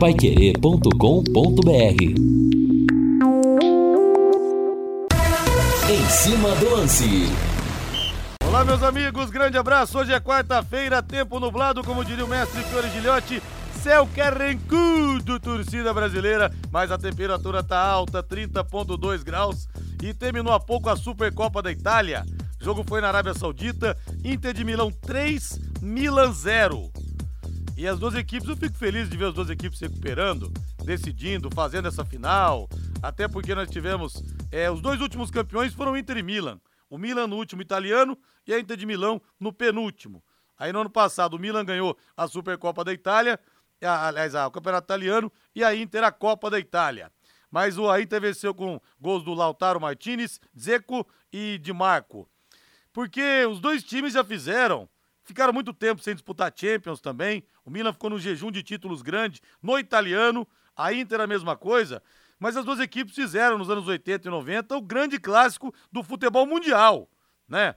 paiquerê.com.br Em cima do lance. Olá, meus amigos, grande abraço. Hoje é quarta-feira, tempo nublado, como diria o mestre Fiore Gilhote. Céu carrancudo, torcida brasileira, mas a temperatura tá alta, 30,2 graus. E terminou há pouco a Supercopa da Itália. O jogo foi na Arábia Saudita, Inter de Milão 3, Milan 0. E as duas equipes, eu fico feliz de ver as duas equipes se recuperando, decidindo, fazendo essa final. Até porque nós tivemos. É, os dois últimos campeões foram Inter e Milan. O Milan no último italiano e a Inter de Milão no penúltimo. Aí no ano passado o Milan ganhou a Supercopa da Itália, a, aliás, a, o Campeonato Italiano e a Inter a Copa da Itália. Mas o Inter venceu com gols do Lautaro Martinez, Zeco e Di Marco. Porque os dois times já fizeram Ficaram muito tempo sem disputar Champions também. O Milan ficou no jejum de títulos grande no italiano. A Inter a mesma coisa. Mas as duas equipes fizeram nos anos 80 e 90 o grande clássico do futebol mundial, né?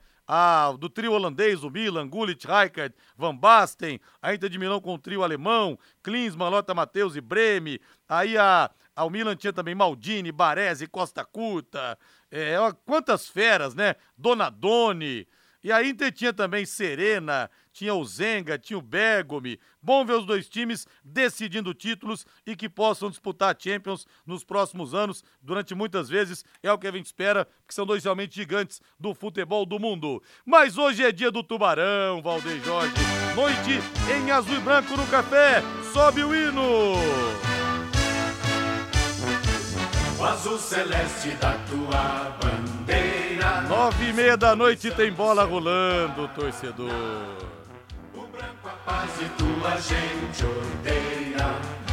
Do trio holandês, o Milan, Gullit, Rijkaard, Van Basten, a Inter de Milão com o trio alemão, Klinsmann, Lothar Matheus e Breme, aí a, a, o Milan tinha também Maldini, Baresi, Costa Curta, é, quantas feras, né? Donadoni, e a Inter tinha também Serena, tinha o Zenga, tinha o Bergomi. Bom ver os dois times decidindo títulos e que possam disputar Champions nos próximos anos, durante muitas vezes. É o que a gente espera, porque são dois realmente gigantes do futebol do mundo. Mas hoje é dia do Tubarão, Valdeir Jorge. Noite em azul e branco no café. Sobe o hino! O azul celeste da tua bandeira Nove e meia da noite tem bola rolando, torcedor. O branco a paz e tua gente odeia.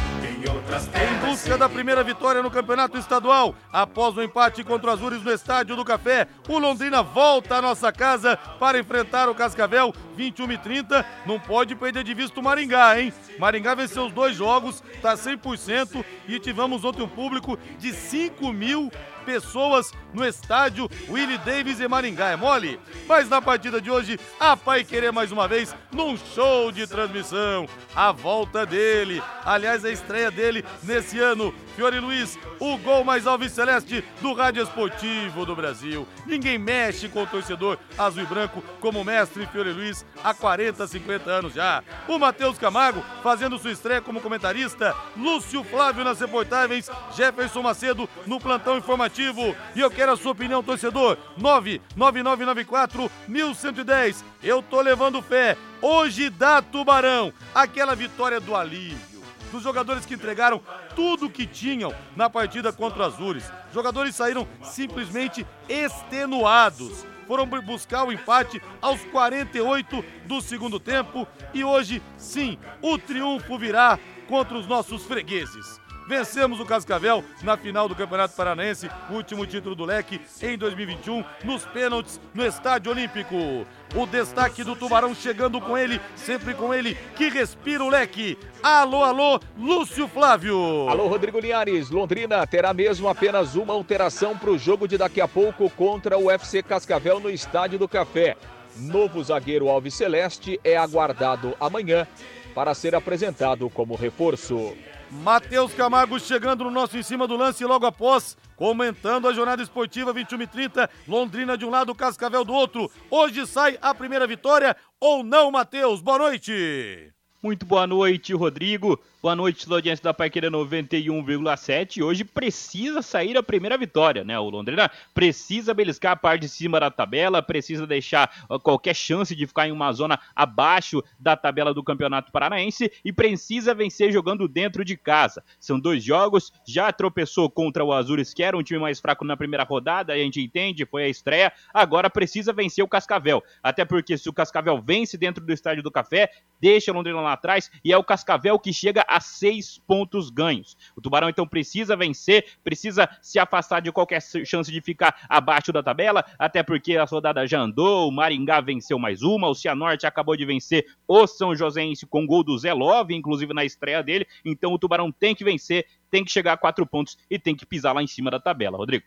Em busca da primeira vitória no campeonato estadual, após o empate contra o Azures no Estádio do Café, o Londrina volta à nossa casa para enfrentar o Cascavel 21 e 30. Não pode perder de vista o Maringá, hein? Maringá venceu os dois jogos, tá 100% e tivemos ontem um público de 5 mil pessoas no estádio Willie Davis em Maringá. É mole? Mas na partida de hoje, a Pai Querer mais uma vez num show de transmissão. A volta dele, aliás, a estreia dele nesse ano. Fiore Luiz, o gol mais alves celeste do Rádio Esportivo do Brasil. Ninguém mexe com o torcedor azul e branco como mestre Fiore Luiz há 40, 50 anos já. O Matheus Camargo fazendo sua estreia como comentarista. Lúcio Flávio nas reportagens. Jefferson Macedo no plantão informativo. E eu quero a sua opinião, torcedor. 99994 1110. Eu tô levando fé. Hoje dá Tubarão. Aquela vitória do alívio dos jogadores que entregaram tudo o que tinham na partida contra os Azures. Jogadores saíram simplesmente extenuados. Foram buscar o empate aos 48 do segundo tempo e hoje, sim, o triunfo virá contra os nossos fregueses. Vencemos o Cascavel na final do Campeonato Paranaense, último título do Leque em 2021, nos pênaltis no Estádio Olímpico. O destaque do Tubarão chegando com ele, sempre com ele, que respira o leque. Alô, alô, Lúcio Flávio. Alô, Rodrigo Linhares. Londrina terá mesmo apenas uma alteração para o jogo de daqui a pouco contra o FC Cascavel no Estádio do Café. Novo zagueiro Alves Celeste é aguardado amanhã para ser apresentado como reforço. Matheus Camargo chegando no nosso em cima do lance logo após, comentando a jornada esportiva 21 e 30, Londrina de um lado, Cascavel do outro. Hoje sai a primeira vitória ou não, Matheus? Boa noite! Muito boa noite, Rodrigo. Boa noite, audiência da Paiqueira 91,7. Hoje precisa sair a primeira vitória, né? O Londrina precisa beliscar a parte de cima da tabela, precisa deixar qualquer chance de ficar em uma zona abaixo da tabela do Campeonato Paranaense e precisa vencer jogando dentro de casa. São dois jogos, já tropeçou contra o Azures, que era um time mais fraco na primeira rodada, a gente entende, foi a estreia. Agora precisa vencer o Cascavel, até porque se o Cascavel vence dentro do Estádio do Café, deixa o Londrina lá atrás e é o Cascavel que chega a seis pontos ganhos. O Tubarão então precisa vencer, precisa se afastar de qualquer chance de ficar abaixo da tabela, até porque a rodada já andou, o Maringá venceu mais uma, o Cianorte acabou de vencer o São Joséense com gol do Zé Love, inclusive na estreia dele, então o Tubarão tem que vencer, tem que chegar a quatro pontos e tem que pisar lá em cima da tabela, Rodrigo.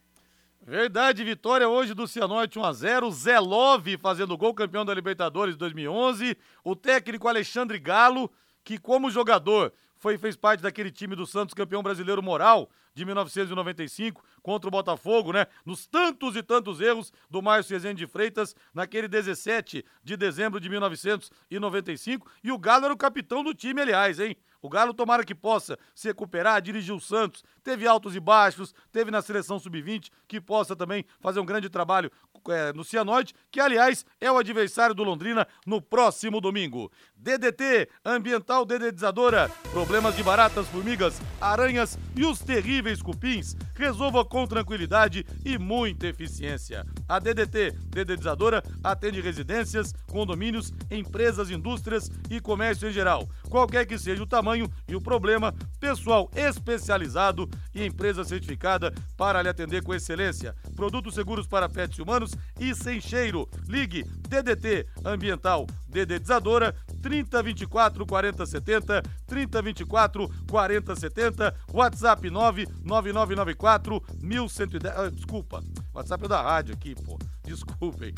Verdade, vitória hoje do Cianorte 1 a 0 Zé Love fazendo gol campeão da Libertadores 2011. O técnico Alexandre Galo, que como jogador foi fez parte daquele time do Santos campeão brasileiro moral de 1995 contra o Botafogo, né? Nos tantos e tantos erros do Márcio Rezende de Freitas naquele 17 de dezembro de 1995 e o Galo era o capitão do time, aliás, hein? O Galo, tomara que possa se recuperar, dirigir o Santos. Teve altos e baixos, teve na seleção sub-20, que possa também fazer um grande trabalho é, no Cianorte, que aliás é o adversário do Londrina no próximo domingo. DDT, ambiental dedetizadora, problemas de baratas, formigas, aranhas e os terríveis cupins, resolva com tranquilidade e muita eficiência. A DDT, dedetizadora, atende residências, condomínios, empresas, indústrias e comércio em geral. Qualquer que seja o tamanho e o problema, pessoal especializado e empresa certificada para lhe atender com excelência. Produtos seguros para pets humanos e sem cheiro. Ligue DDT Ambiental Dedetizadora 3024 4070 3024 4070 WhatsApp 99994 1110. Ah, desculpa, WhatsApp é da rádio aqui, pô. Desculpem.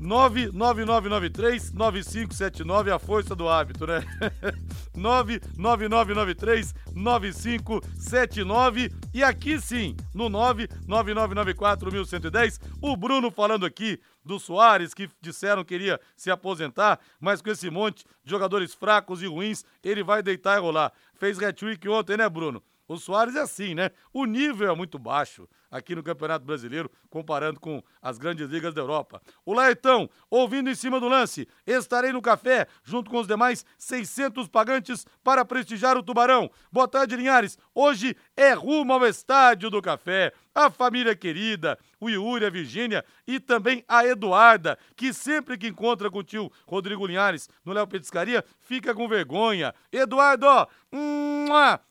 99993-9579, a força do hábito, né? 99993-9579. E aqui sim, no 99994-1110, o Bruno falando aqui do Soares, que disseram que iria se aposentar, mas com esse monte de jogadores fracos e ruins, ele vai deitar e rolar. Fez hat-trick ontem, né, Bruno? O Soares é assim, né? O nível é muito baixo aqui no Campeonato Brasileiro, comparando com as grandes ligas da Europa. O Laetão, ouvindo em cima do lance, estarei no café junto com os demais 600 pagantes para prestigiar o Tubarão. Boa tarde, Linhares. Hoje é rumo ao Estádio do Café. A família querida, o Yuri, a Virgínia e também a Eduarda, que sempre que encontra com o tio Rodrigo Linhares no Léo Petiscaria, fica com vergonha. Eduardo,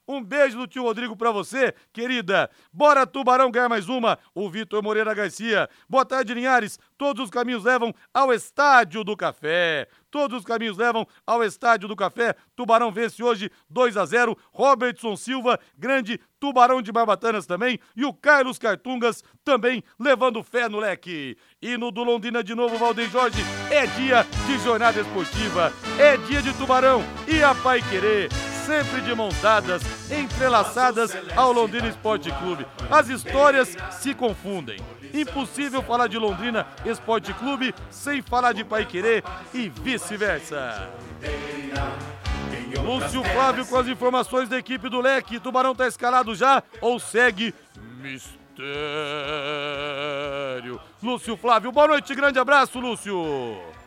um beijo do tio Rodrigo pra você, querida. Bora, Tubarão, ganhar mais uma. O Vitor Moreira Garcia. Boa tarde, Linhares. Todos os caminhos levam ao Estádio do Café. Todos os caminhos levam ao Estádio do Café. Tubarão vence hoje 2 a 0. Robertson Silva, grande Tubarão de Barbatanas também. E o Carlos Cartungas também levando fé no leque. E no do Londrina de novo, Valdeir Jorge. É dia de jornada esportiva. É dia de Tubarão e a Pai Querer sempre de mãos dadas, entrelaçadas ao Londrina Esporte Clube. As histórias se confundem. Impossível falar de Londrina Esporte Clube sem falar de Pai Querer e vice-versa. Lúcio Flávio com as informações da equipe do Leque. Tubarão tá escalado já ou segue mistério? Lúcio Flávio, boa noite, grande abraço, Lúcio.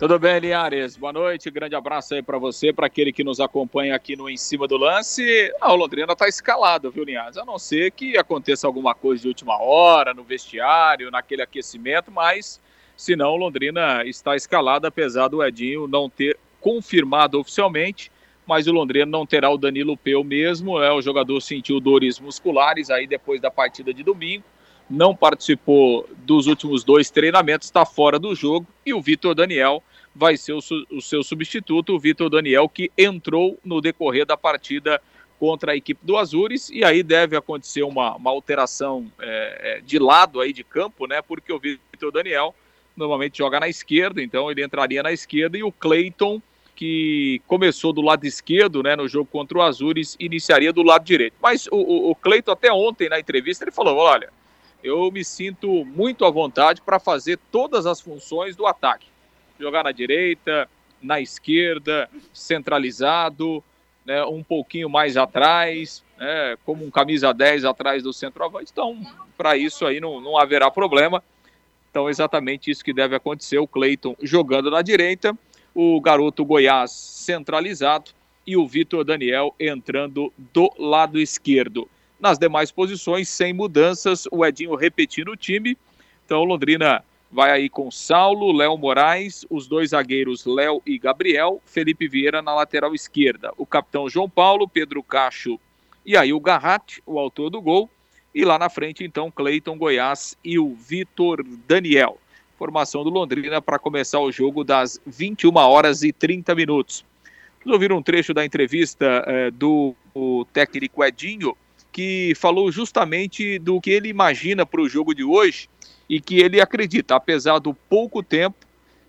Tudo bem, Linhares? Boa noite, grande abraço aí para você, para aquele que nos acompanha aqui no Em Cima do Lance. Ah, o Londrina tá escalado, viu, Linhares? A não ser que aconteça alguma coisa de última hora, no vestiário, naquele aquecimento, mas se não, o Londrina está escalado, apesar do Edinho não ter confirmado oficialmente, mas o Londrina não terá o Danilo Peu mesmo, é o jogador sentiu dores musculares aí depois da partida de domingo não participou dos últimos dois treinamentos, está fora do jogo, e o Vitor Daniel vai ser o, o seu substituto, o Vitor Daniel, que entrou no decorrer da partida contra a equipe do Azures, e aí deve acontecer uma, uma alteração é, é de lado aí de campo, né? Porque o Vitor Daniel normalmente joga na esquerda, então ele entraria na esquerda, e o Cleiton, que começou do lado esquerdo, né, no jogo contra o Azures, iniciaria do lado direito. Mas o, o, o Cleiton, até ontem na entrevista, ele falou: olha, eu me sinto muito à vontade para fazer todas as funções do ataque jogar na direita, na esquerda, centralizado, né, um pouquinho mais atrás, né, como um camisa 10 atrás do centroavante. Então, para isso aí não, não haverá problema. Então, exatamente isso que deve acontecer: o Cleiton jogando na direita, o garoto Goiás centralizado e o Vitor Daniel entrando do lado esquerdo. Nas demais posições, sem mudanças, o Edinho repetindo o time. Então, Londrina vai aí com Saulo, Léo Moraes, os dois zagueiros Léo e Gabriel, Felipe Vieira na lateral esquerda, o capitão João Paulo, Pedro Cacho e aí o Garratti, o autor do gol, e lá na frente então Cleiton Goiás e o Vitor Daniel. Formação do Londrina para começar o jogo das 21 horas e 30 minutos. Vamos ouvir um trecho da entrevista eh, do técnico Edinho, que falou justamente do que ele imagina para o jogo de hoje e que ele acredita, apesar do pouco tempo,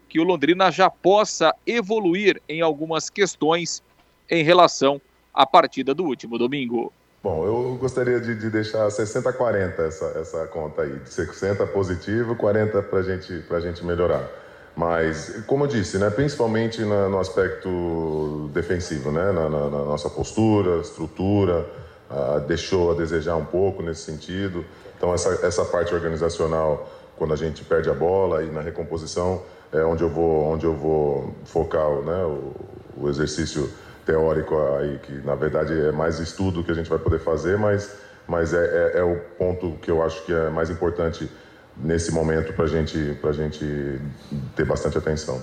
que o Londrina já possa evoluir em algumas questões em relação a partida do último domingo. Bom, eu gostaria de, de deixar 60-40 essa, essa conta aí, de 60 positivo, 40 para gente, a gente melhorar. Mas, como eu disse, né, principalmente na, no aspecto defensivo, né, na, na, na nossa postura, estrutura, uh, deixou a desejar um pouco nesse sentido. Então, essa, essa parte organizacional, quando a gente perde a bola e na recomposição, é onde eu vou, onde eu vou focar né, o, o exercício teórico aí, que na verdade é mais estudo que a gente vai poder fazer, mas, mas é, é, é o ponto que eu acho que é mais importante nesse momento para gente, a gente ter bastante atenção.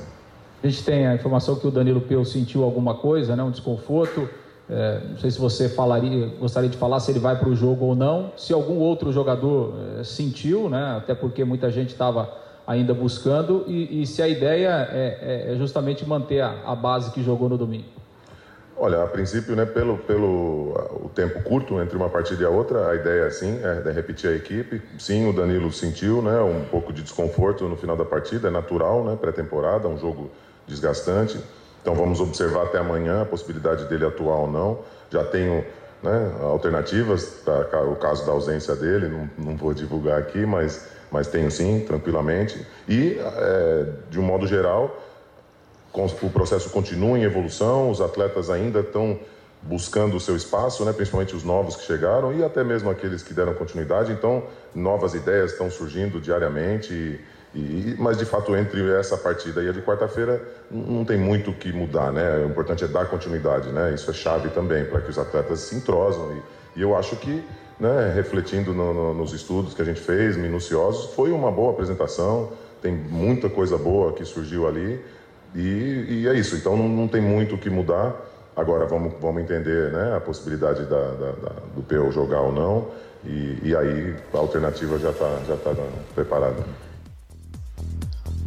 A gente tem a informação que o Danilo Peu sentiu alguma coisa, né, um desconforto. É, não sei se você falaria, gostaria de falar se ele vai para o jogo ou não. Se algum outro jogador é, sentiu, né, até porque muita gente estava ainda buscando, e, e, se a ideia é, é, é justamente manter a, a base que jogou no domingo. Olha, a princípio, né, pelo, pelo o tempo curto entre uma partida e a outra, a ideia sim é, repetir a equipe. Sim, o Danilo sentiu né, um pouco de desconforto no final da partida, é natural, né, pré-temporada, um jogo desgastante. Então vamos observar até amanhã a possibilidade dele atuar ou não. Já tenho né, alternativas para o caso da ausência dele, não, não vou divulgar aqui, mas, mas tenho sim, tranquilamente. E, é, de um modo geral, o processo continua em evolução, os atletas ainda estão buscando o seu espaço, né, principalmente os novos que chegaram e até mesmo aqueles que deram continuidade. Então, novas ideias estão surgindo diariamente. E, e, mas, de fato, entre essa partida e a de quarta-feira, não tem muito o que mudar. Né? O importante é dar continuidade. Né? Isso é chave também para que os atletas se entrosam. E, e eu acho que, né, refletindo no, no, nos estudos que a gente fez, minuciosos, foi uma boa apresentação. Tem muita coisa boa que surgiu ali. E, e é isso, então não, não, tem muito o que mudar. Agora vamos, vamos entender né, a possibilidade da, da, da, do PO jogar ou não, e, e aí a alternativa já está já tá preparada.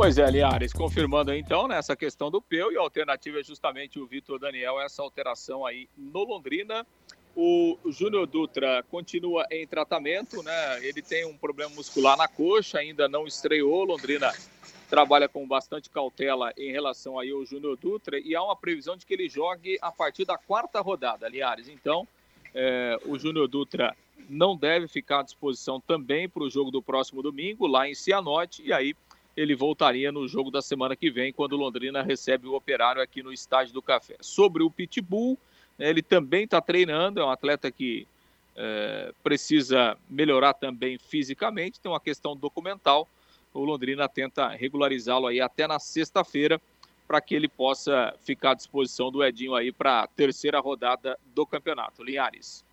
Pois é, Liares, confirmando então nessa né, questão do Peu e a alternativa é justamente o Vitor Daniel, essa alteração aí no Londrina. O Júnior Dutra continua em tratamento, né? Ele tem um problema muscular na coxa, ainda não estreou. Londrina trabalha com bastante cautela em relação aí ao Júnior Dutra e há uma previsão de que ele jogue a partir da quarta rodada, Liares. Então, é, o Júnior Dutra não deve ficar à disposição também para o jogo do próximo domingo, lá em Cianorte, e aí ele voltaria no jogo da semana que vem, quando Londrina recebe o Operário aqui no Estádio do Café. Sobre o Pitbull, né, ele também está treinando, é um atleta que é, precisa melhorar também fisicamente, tem uma questão documental, o Londrina tenta regularizá-lo aí até na sexta-feira para que ele possa ficar à disposição do Edinho aí para a terceira rodada do campeonato. Linhares.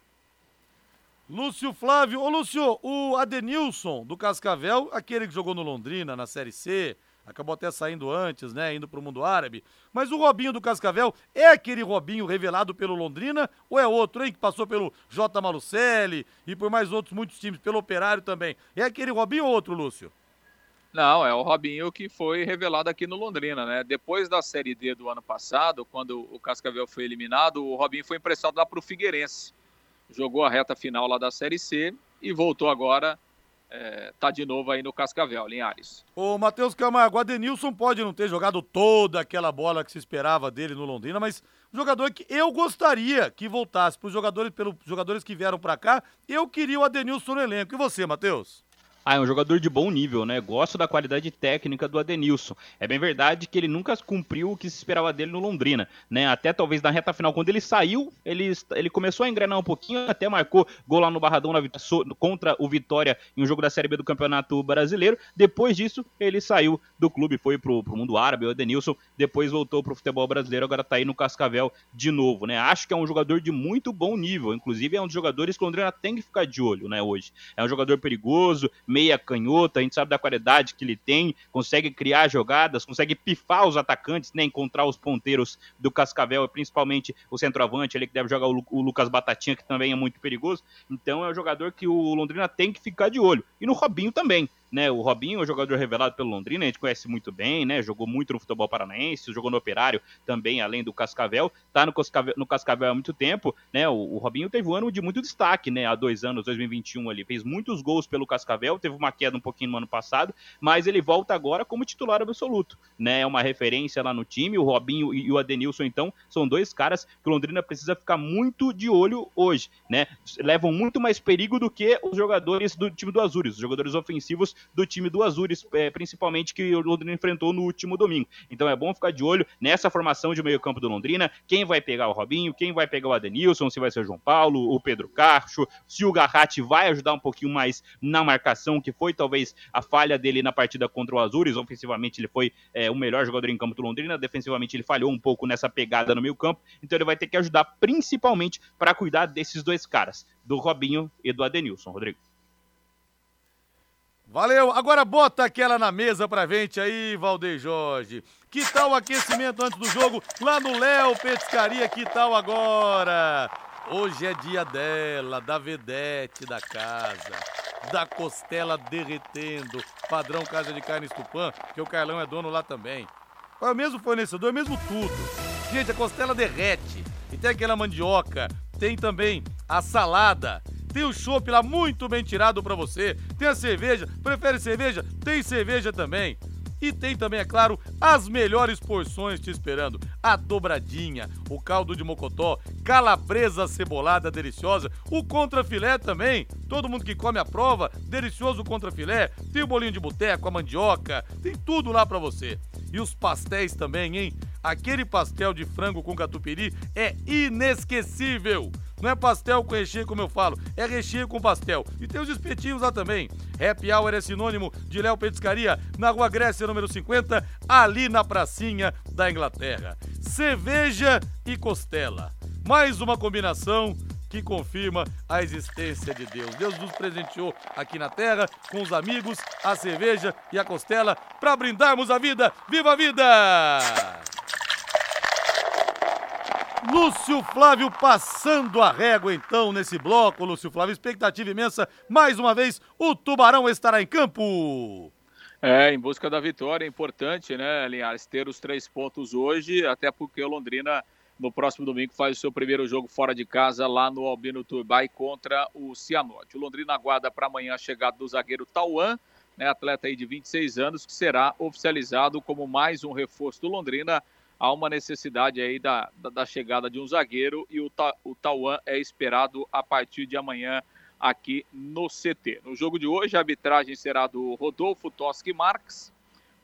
Lúcio Flávio, ô Lúcio, o Adenilson do Cascavel, aquele que jogou no Londrina na Série C, acabou até saindo antes, né, indo para o mundo árabe. Mas o Robinho do Cascavel é aquele Robinho revelado pelo Londrina ou é outro, hein, que passou pelo J. Malucelli e por mais outros muitos times, pelo Operário também? É aquele Robinho ou outro, Lúcio? Não, é o Robinho que foi revelado aqui no Londrina, né? Depois da Série D do ano passado, quando o Cascavel foi eliminado, o Robinho foi emprestado lá para o Figueirense. Jogou a reta final lá da Série C e voltou agora, é, tá de novo aí no Cascavel, Linhares. O Matheus Camargo, Adenilson pode não ter jogado toda aquela bola que se esperava dele no Londrina, mas um jogador que eu gostaria que voltasse para os jogadores, pelos jogadores que vieram para cá, eu queria o Adenilson no elenco. E você, Matheus? Ah, é um jogador de bom nível, né? Gosto da qualidade técnica do Adenilson. É bem verdade que ele nunca cumpriu o que se esperava dele no Londrina, né? Até talvez na reta final, quando ele saiu, ele, ele começou a engrenar um pouquinho, até marcou gol lá no Barradão na, contra o Vitória em um jogo da Série B do Campeonato Brasileiro. Depois disso, ele saiu do clube, foi pro, pro mundo árabe, o Adenilson, depois voltou pro futebol brasileiro, agora tá aí no Cascavel de novo, né? Acho que é um jogador de muito bom nível, inclusive é um dos jogadores que o Londrina tem que ficar de olho, né, hoje. É um jogador perigoso, meia canhota, a gente sabe da qualidade que ele tem, consegue criar jogadas, consegue pifar os atacantes, né, encontrar os ponteiros do Cascavel, principalmente o centroavante, ele que deve jogar o, o Lucas Batatinha, que também é muito perigoso. Então é um jogador que o Londrina tem que ficar de olho. E no Robinho também. Né? O Robinho é um jogador revelado pelo Londrina, a gente conhece muito bem, né? Jogou muito no futebol paranaense, jogou no Operário também, além do Cascavel, tá no Cascavel, no Cascavel há muito tempo, né? O, o Robinho teve um ano de muito destaque, né? Há dois anos, 2021 ali, fez muitos gols pelo Cascavel, teve uma queda um pouquinho no ano passado, mas ele volta agora como titular absoluto, né? É uma referência lá no time, o Robinho e o Adenilson, então, são dois caras que o Londrina precisa ficar muito de olho hoje, né? Levam muito mais perigo do que os jogadores do time do Azures, os jogadores ofensivos do time do Azures, é, principalmente que o Londrina enfrentou no último domingo. Então é bom ficar de olho nessa formação de meio campo do Londrina, quem vai pegar o Robinho, quem vai pegar o Adenilson, se vai ser o João Paulo, o Pedro Carcho, se o Garratti vai ajudar um pouquinho mais na marcação, que foi talvez a falha dele na partida contra o Azures, ofensivamente ele foi é, o melhor jogador em campo do Londrina, defensivamente ele falhou um pouco nessa pegada no meio campo, então ele vai ter que ajudar principalmente para cuidar desses dois caras, do Robinho e do Adenilson, Rodrigo. Valeu, agora bota aquela na mesa pra gente aí, Valdeir Jorge. Que tal o aquecimento antes do jogo lá no Léo Petiscaria? Que tal agora? Hoje é dia dela, da vedete da casa, da costela derretendo, padrão Casa de Carne Tupã, que o Carlão é dono lá também. É o mesmo fornecedor, é o mesmo tudo. Gente, a costela derrete. E tem aquela mandioca, tem também a salada, tem o chopp lá muito bem tirado para você, tem a cerveja, prefere cerveja? Tem cerveja também. E tem também, é claro, as melhores porções te esperando. A dobradinha, o caldo de mocotó, calabresa cebolada deliciosa, o contrafilé também. Todo mundo que come a prova, delicioso contrafilé. Tem o bolinho de boteco, a mandioca, tem tudo lá para você. E os pastéis também, hein? Aquele pastel de frango com catupiry é inesquecível. Não é pastel com recheio, como eu falo, é recheio com pastel. E tem os espetinhos lá também. Happy Hour é sinônimo de Léo Petiscaria, na Rua Grécia, número 50, ali na pracinha da Inglaterra. Cerveja e costela. Mais uma combinação que confirma a existência de Deus. Deus nos presenteou aqui na terra com os amigos, a cerveja e a costela para brindarmos a vida. Viva a vida! Lúcio Flávio passando a régua então nesse bloco, Lúcio Flávio, expectativa imensa. Mais uma vez, o Tubarão estará em campo. É, em busca da vitória, é importante, né, Linhares, ter os três pontos hoje, até porque o Londrina no próximo domingo faz o seu primeiro jogo fora de casa lá no Albino Turbay contra o Cianorte. O Londrina aguarda para amanhã a chegada do zagueiro Tauan, né, atleta aí de 26 anos, que será oficializado como mais um reforço do Londrina há uma necessidade aí da, da, da chegada de um zagueiro e o, Ta, o Tauan é esperado a partir de amanhã aqui no CT. No jogo de hoje, a arbitragem será do Rodolfo Toschi Marques,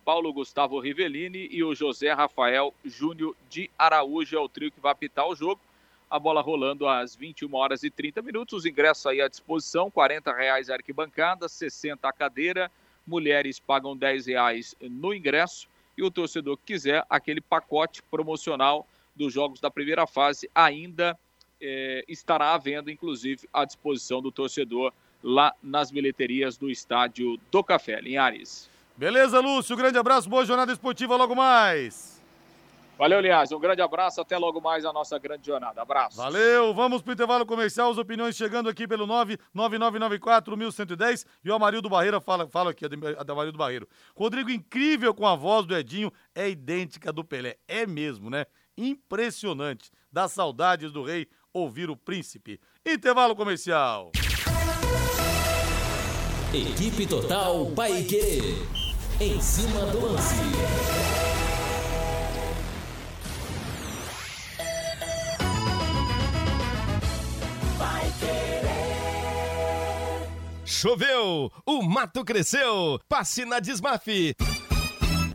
Paulo Gustavo Rivellini e o José Rafael Júnior de Araújo é o trio que vai apitar o jogo. A bola rolando às 21 horas e 30 minutos. Os ingressos aí à disposição: R$ reais a arquibancada, 60 a cadeira. Mulheres pagam R$ reais no ingresso e o torcedor que quiser aquele pacote promocional dos jogos da primeira fase ainda é, estará à venda, inclusive à disposição do torcedor lá nas bilheterias do estádio do Café, Linhares. Beleza, Lúcio, grande abraço, boa jornada esportiva logo mais. Valeu, Linhares. Um grande abraço. Até logo mais a nossa grande jornada. Abraço. Valeu. Vamos para o intervalo comercial. As opiniões chegando aqui pelo 99994-1110. E o Amarildo Barreira fala, fala aqui, a da Amarildo Barreiro. Rodrigo, incrível com a voz do Edinho. É idêntica do Pelé. É mesmo, né? Impressionante. Dá saudades do rei ouvir o príncipe. Intervalo comercial. Equipe Total Paique. Em cima do lance. Choveu, o mato cresceu. Passe na Desmafe.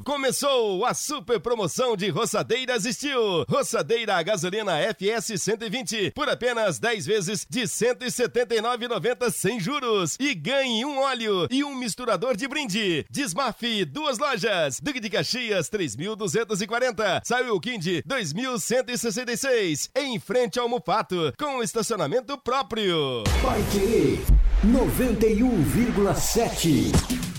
Começou a super promoção de roçadeiras Steel. Roçadeira a gasolina FS 120 por apenas 10 vezes de 179,90 sem juros. E ganhe um óleo e um misturador de brinde. Desmafe, duas lojas. Duque de Caxias 3.240. Saiu Kind 2.166. Em frente ao Mufato, com estacionamento próprio. Vai querer 91,7.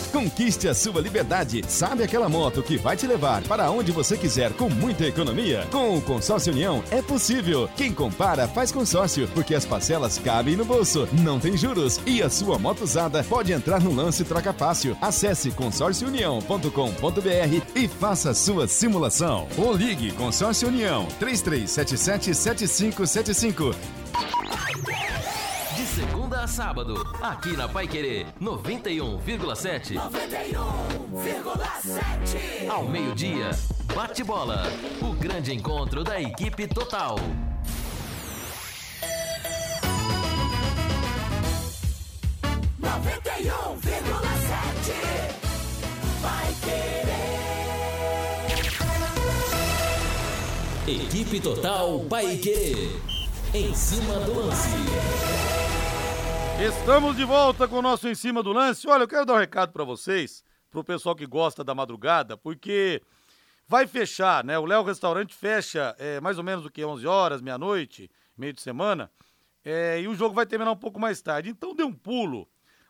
Conquiste a sua liberdade. Sabe aquela moto que vai te levar para onde você quiser com muita economia? Com o Consórcio União é possível. Quem compara faz consórcio, porque as parcelas cabem no bolso, não tem juros e a sua moto usada pode entrar no lance troca fácil. Acesse consórciounião.com.br e faça sua simulação. Ou ligue Consórcio União 3377 7575 De segunda a sábado, aqui na Pai Querer 91,7. 91,7. Ao meio-dia, bate bola. O grande encontro da equipe total. Equipe Total Paiquerê. Em cima do lance. Estamos de volta com o nosso Em Cima do Lance. Olha, eu quero dar um recado para vocês, pro pessoal que gosta da madrugada, porque vai fechar, né? O Léo Restaurante fecha é, mais ou menos o que? 11 horas, meia-noite, meio de semana. É, e o jogo vai terminar um pouco mais tarde. Então dê um pulo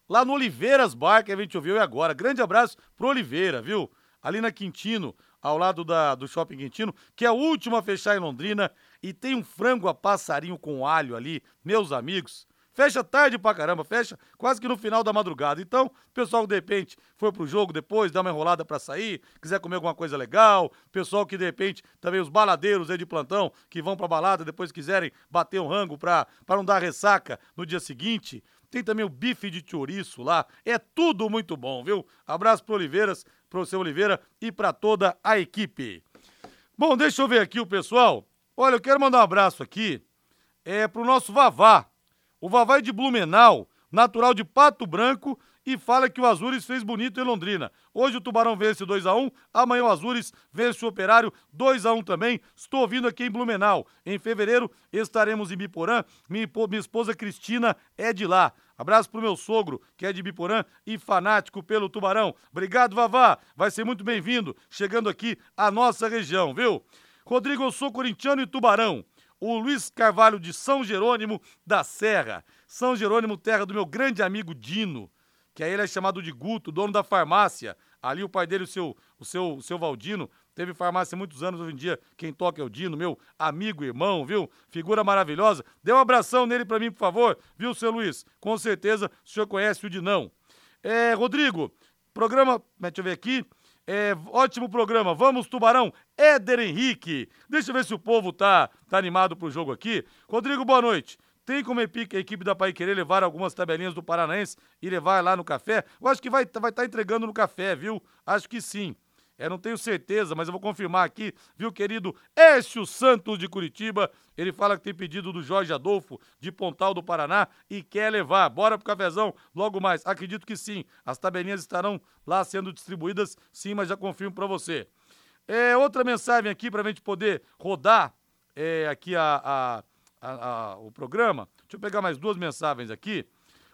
lá no Oliveiras Bar, que a gente ouviu agora. Grande abraço pro Oliveira, viu? Ali na Quintino, ao lado da, do Shopping Quintino, que é a última a fechar em Londrina. E tem um frango a passarinho com alho ali, meus amigos. Fecha tarde pra caramba, fecha quase que no final da madrugada. Então, pessoal que de repente foi pro jogo depois, dá uma enrolada pra sair, quiser comer alguma coisa legal, pessoal que de repente também os baladeiros aí de plantão que vão pra balada depois quiserem bater um rango pra, pra não dar ressaca no dia seguinte. Tem também o bife de chouriço lá. É tudo muito bom, viu? Abraço pro Oliveiras, pro seu Oliveira e pra toda a equipe. Bom, deixa eu ver aqui o pessoal. Olha, eu quero mandar um abraço aqui é pro nosso Vavá. O Vavá é de Blumenau, natural de Pato Branco e fala que o Azures fez bonito em Londrina. Hoje o Tubarão vence 2 a 1 amanhã o Azures vence o Operário 2 a 1 também. Estou vindo aqui em Blumenau. Em fevereiro estaremos em Biporã. Minha, esposa Cristina é de lá. Abraço pro meu sogro, que é de Biporã e fanático pelo Tubarão. Obrigado, Vavá. Vai ser muito bem-vindo chegando aqui à nossa região, viu? Rodrigo, eu sou corintiano e Tubarão o Luiz Carvalho de São Jerônimo da Serra. São Jerônimo, terra do meu grande amigo Dino, que aí ele é chamado de Guto, dono da farmácia. Ali o pai dele, o seu, o seu, o seu Valdino, teve farmácia há muitos anos, hoje em dia quem toca é o Dino, meu amigo, irmão, viu? Figura maravilhosa. Dê um abração nele para mim, por favor, viu, seu Luiz? Com certeza o senhor conhece o Dinão. É, Rodrigo, programa, deixa eu ver aqui, é, ótimo programa. Vamos, Tubarão. Éder Henrique. Deixa eu ver se o povo tá, tá animado pro jogo aqui. Rodrigo, boa noite. Tem como a equipe da Pai Querer levar algumas tabelinhas do Paranaense e levar lá no café? Eu acho que vai estar vai tá entregando no café, viu? Acho que sim. É, não tenho certeza, mas eu vou confirmar aqui, viu, querido Écio Santos de Curitiba. Ele fala que tem pedido do Jorge Adolfo de Pontal do Paraná e quer levar. Bora pro cafezão logo mais. Acredito que sim. As tabelinhas estarão lá sendo distribuídas, sim, mas já confirmo para você. É, outra mensagem aqui para a gente poder rodar é, aqui a, a, a, o programa. Deixa eu pegar mais duas mensagens aqui.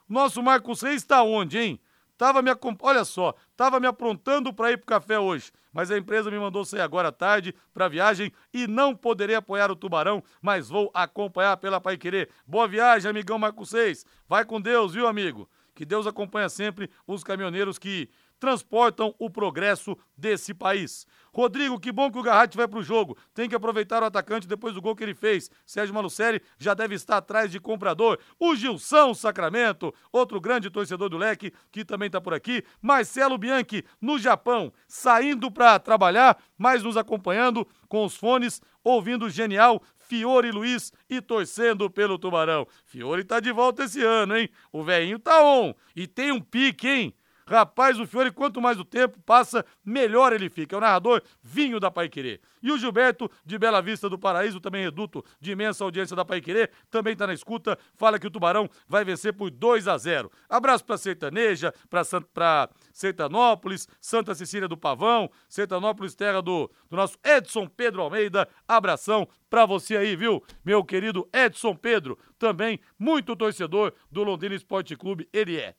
Nosso Marcos Reis está onde, hein? Tava me olha só, tava me aprontando para ir pro café hoje, mas a empresa me mandou sair agora à tarde para viagem e não poderei apoiar o Tubarão, mas vou acompanhar pela Pai Querer. Boa viagem, amigão Marco 6. Vai com Deus, viu, amigo? Que Deus acompanha sempre os caminhoneiros que transportam o progresso desse país. Rodrigo, que bom que o Garratti vai pro jogo. Tem que aproveitar o atacante depois do gol que ele fez. Sérgio Malucelli já deve estar atrás de comprador. O Gilson Sacramento, outro grande torcedor do Leque, que também tá por aqui. Marcelo Bianchi, no Japão, saindo para trabalhar, mas nos acompanhando com os fones, ouvindo o genial Fiore Luiz e torcendo pelo Tubarão. Fiore tá de volta esse ano, hein? O velhinho tá on. E tem um pique, hein? Rapaz, o Fiore, quanto mais o tempo passa, melhor ele fica. É o narrador Vinho da Paiquerê. E o Gilberto, de Bela Vista do Paraíso, também reduto de imensa audiência da Paiquerê, também está na escuta, fala que o Tubarão vai vencer por 2 a 0 Abraço para Sertaneja, para Sertanópolis, Santa Cecília do Pavão, Sertanópolis, terra do, do nosso Edson Pedro Almeida. Abração para você aí, viu? Meu querido Edson Pedro, também muito torcedor do Londrina Esporte Clube, ele é.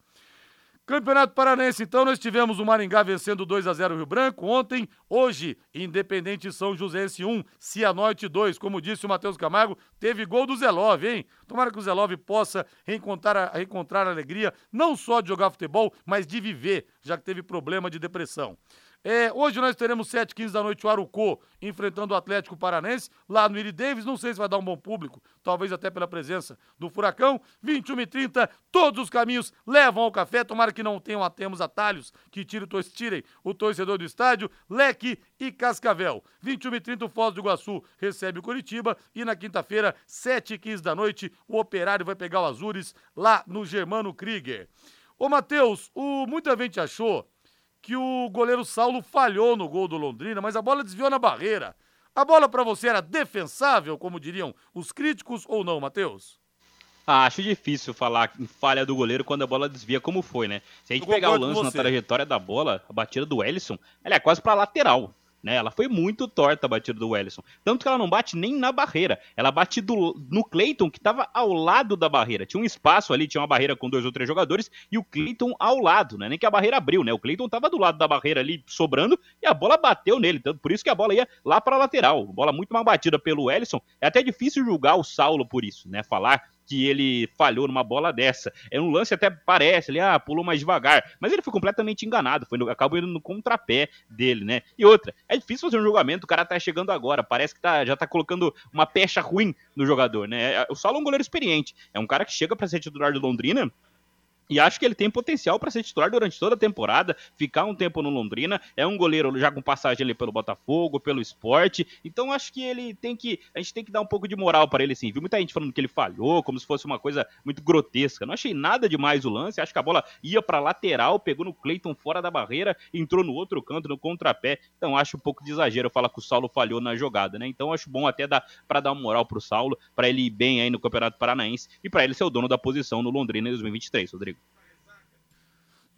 Campeonato Paranense, então, nós tivemos o Maringá vencendo 2 a 0 Rio Branco. Ontem, hoje, Independente São Joséense 1, Cianorte 2. Como disse o Matheus Camargo, teve gol do Zelov, hein? Tomara que o Zelov possa reencontrar, reencontrar a alegria, não só de jogar futebol, mas de viver, já que teve problema de depressão. É, hoje nós teremos 7h15 da noite o Arucô enfrentando o Atlético Paranense, lá no Iri Davis. Não sei se vai dar um bom público, talvez até pela presença do Furacão. 21h30, todos os caminhos levam ao café. Tomara que não tenham, temos atalhos que tirem, tirem o torcedor do estádio. Leque e Cascavel. 21h30, o Foz do Iguaçu recebe o Curitiba. E na quinta-feira, 7h15 da noite, o Operário vai pegar o Azures lá no Germano Krieger. Ô, Matheus, o, muita gente achou que o goleiro Saulo falhou no gol do Londrina, mas a bola desviou na barreira. A bola para você era defensável, como diriam os críticos, ou não, Matheus? Ah, acho difícil falar em falha do goleiro quando a bola desvia como foi, né? Se a gente pegar o lance na trajetória da bola, a batida do Ellison, ela é quase para lateral. Né? Ela foi muito torta a batida do Wellison. Tanto que ela não bate nem na barreira. Ela bate do, no Cleiton, que estava ao lado da barreira. Tinha um espaço ali, tinha uma barreira com dois ou três jogadores, e o Cleiton ao lado, né? Nem que a barreira abriu, né? O Cleiton estava do lado da barreira ali, sobrando, e a bola bateu nele. Tanto por isso que a bola ia lá para a lateral. Bola muito mal batida pelo Wellison. É até difícil julgar o Saulo por isso, né? Falar que ele falhou numa bola dessa. É um lance até parece, ele ah, pulou mais devagar, mas ele foi completamente enganado, foi no, acabou indo no contrapé dele, né? E outra, é difícil fazer um julgamento, o cara tá chegando agora, parece que tá, já tá colocando uma pecha ruim no jogador, né? O Saulo é um goleiro experiente, é um cara que chega para ser titular do Londrina e acho que ele tem potencial para ser titular durante toda a temporada, ficar um tempo no Londrina. É um goleiro já com passagem ali pelo Botafogo, pelo esporte. Então acho que ele tem que. A gente tem que dar um pouco de moral para ele, sim. Viu muita gente falando que ele falhou, como se fosse uma coisa muito grotesca. Não achei nada demais o lance. Acho que a bola ia para lateral, pegou no Cleiton fora da barreira, entrou no outro canto, no contrapé. Então acho um pouco de exagero falar que o Saulo falhou na jogada, né? Então acho bom até dar para dar uma moral pro Saulo, para ele ir bem aí no Campeonato Paranaense e para ele ser o dono da posição no Londrina em 2023, Rodrigo.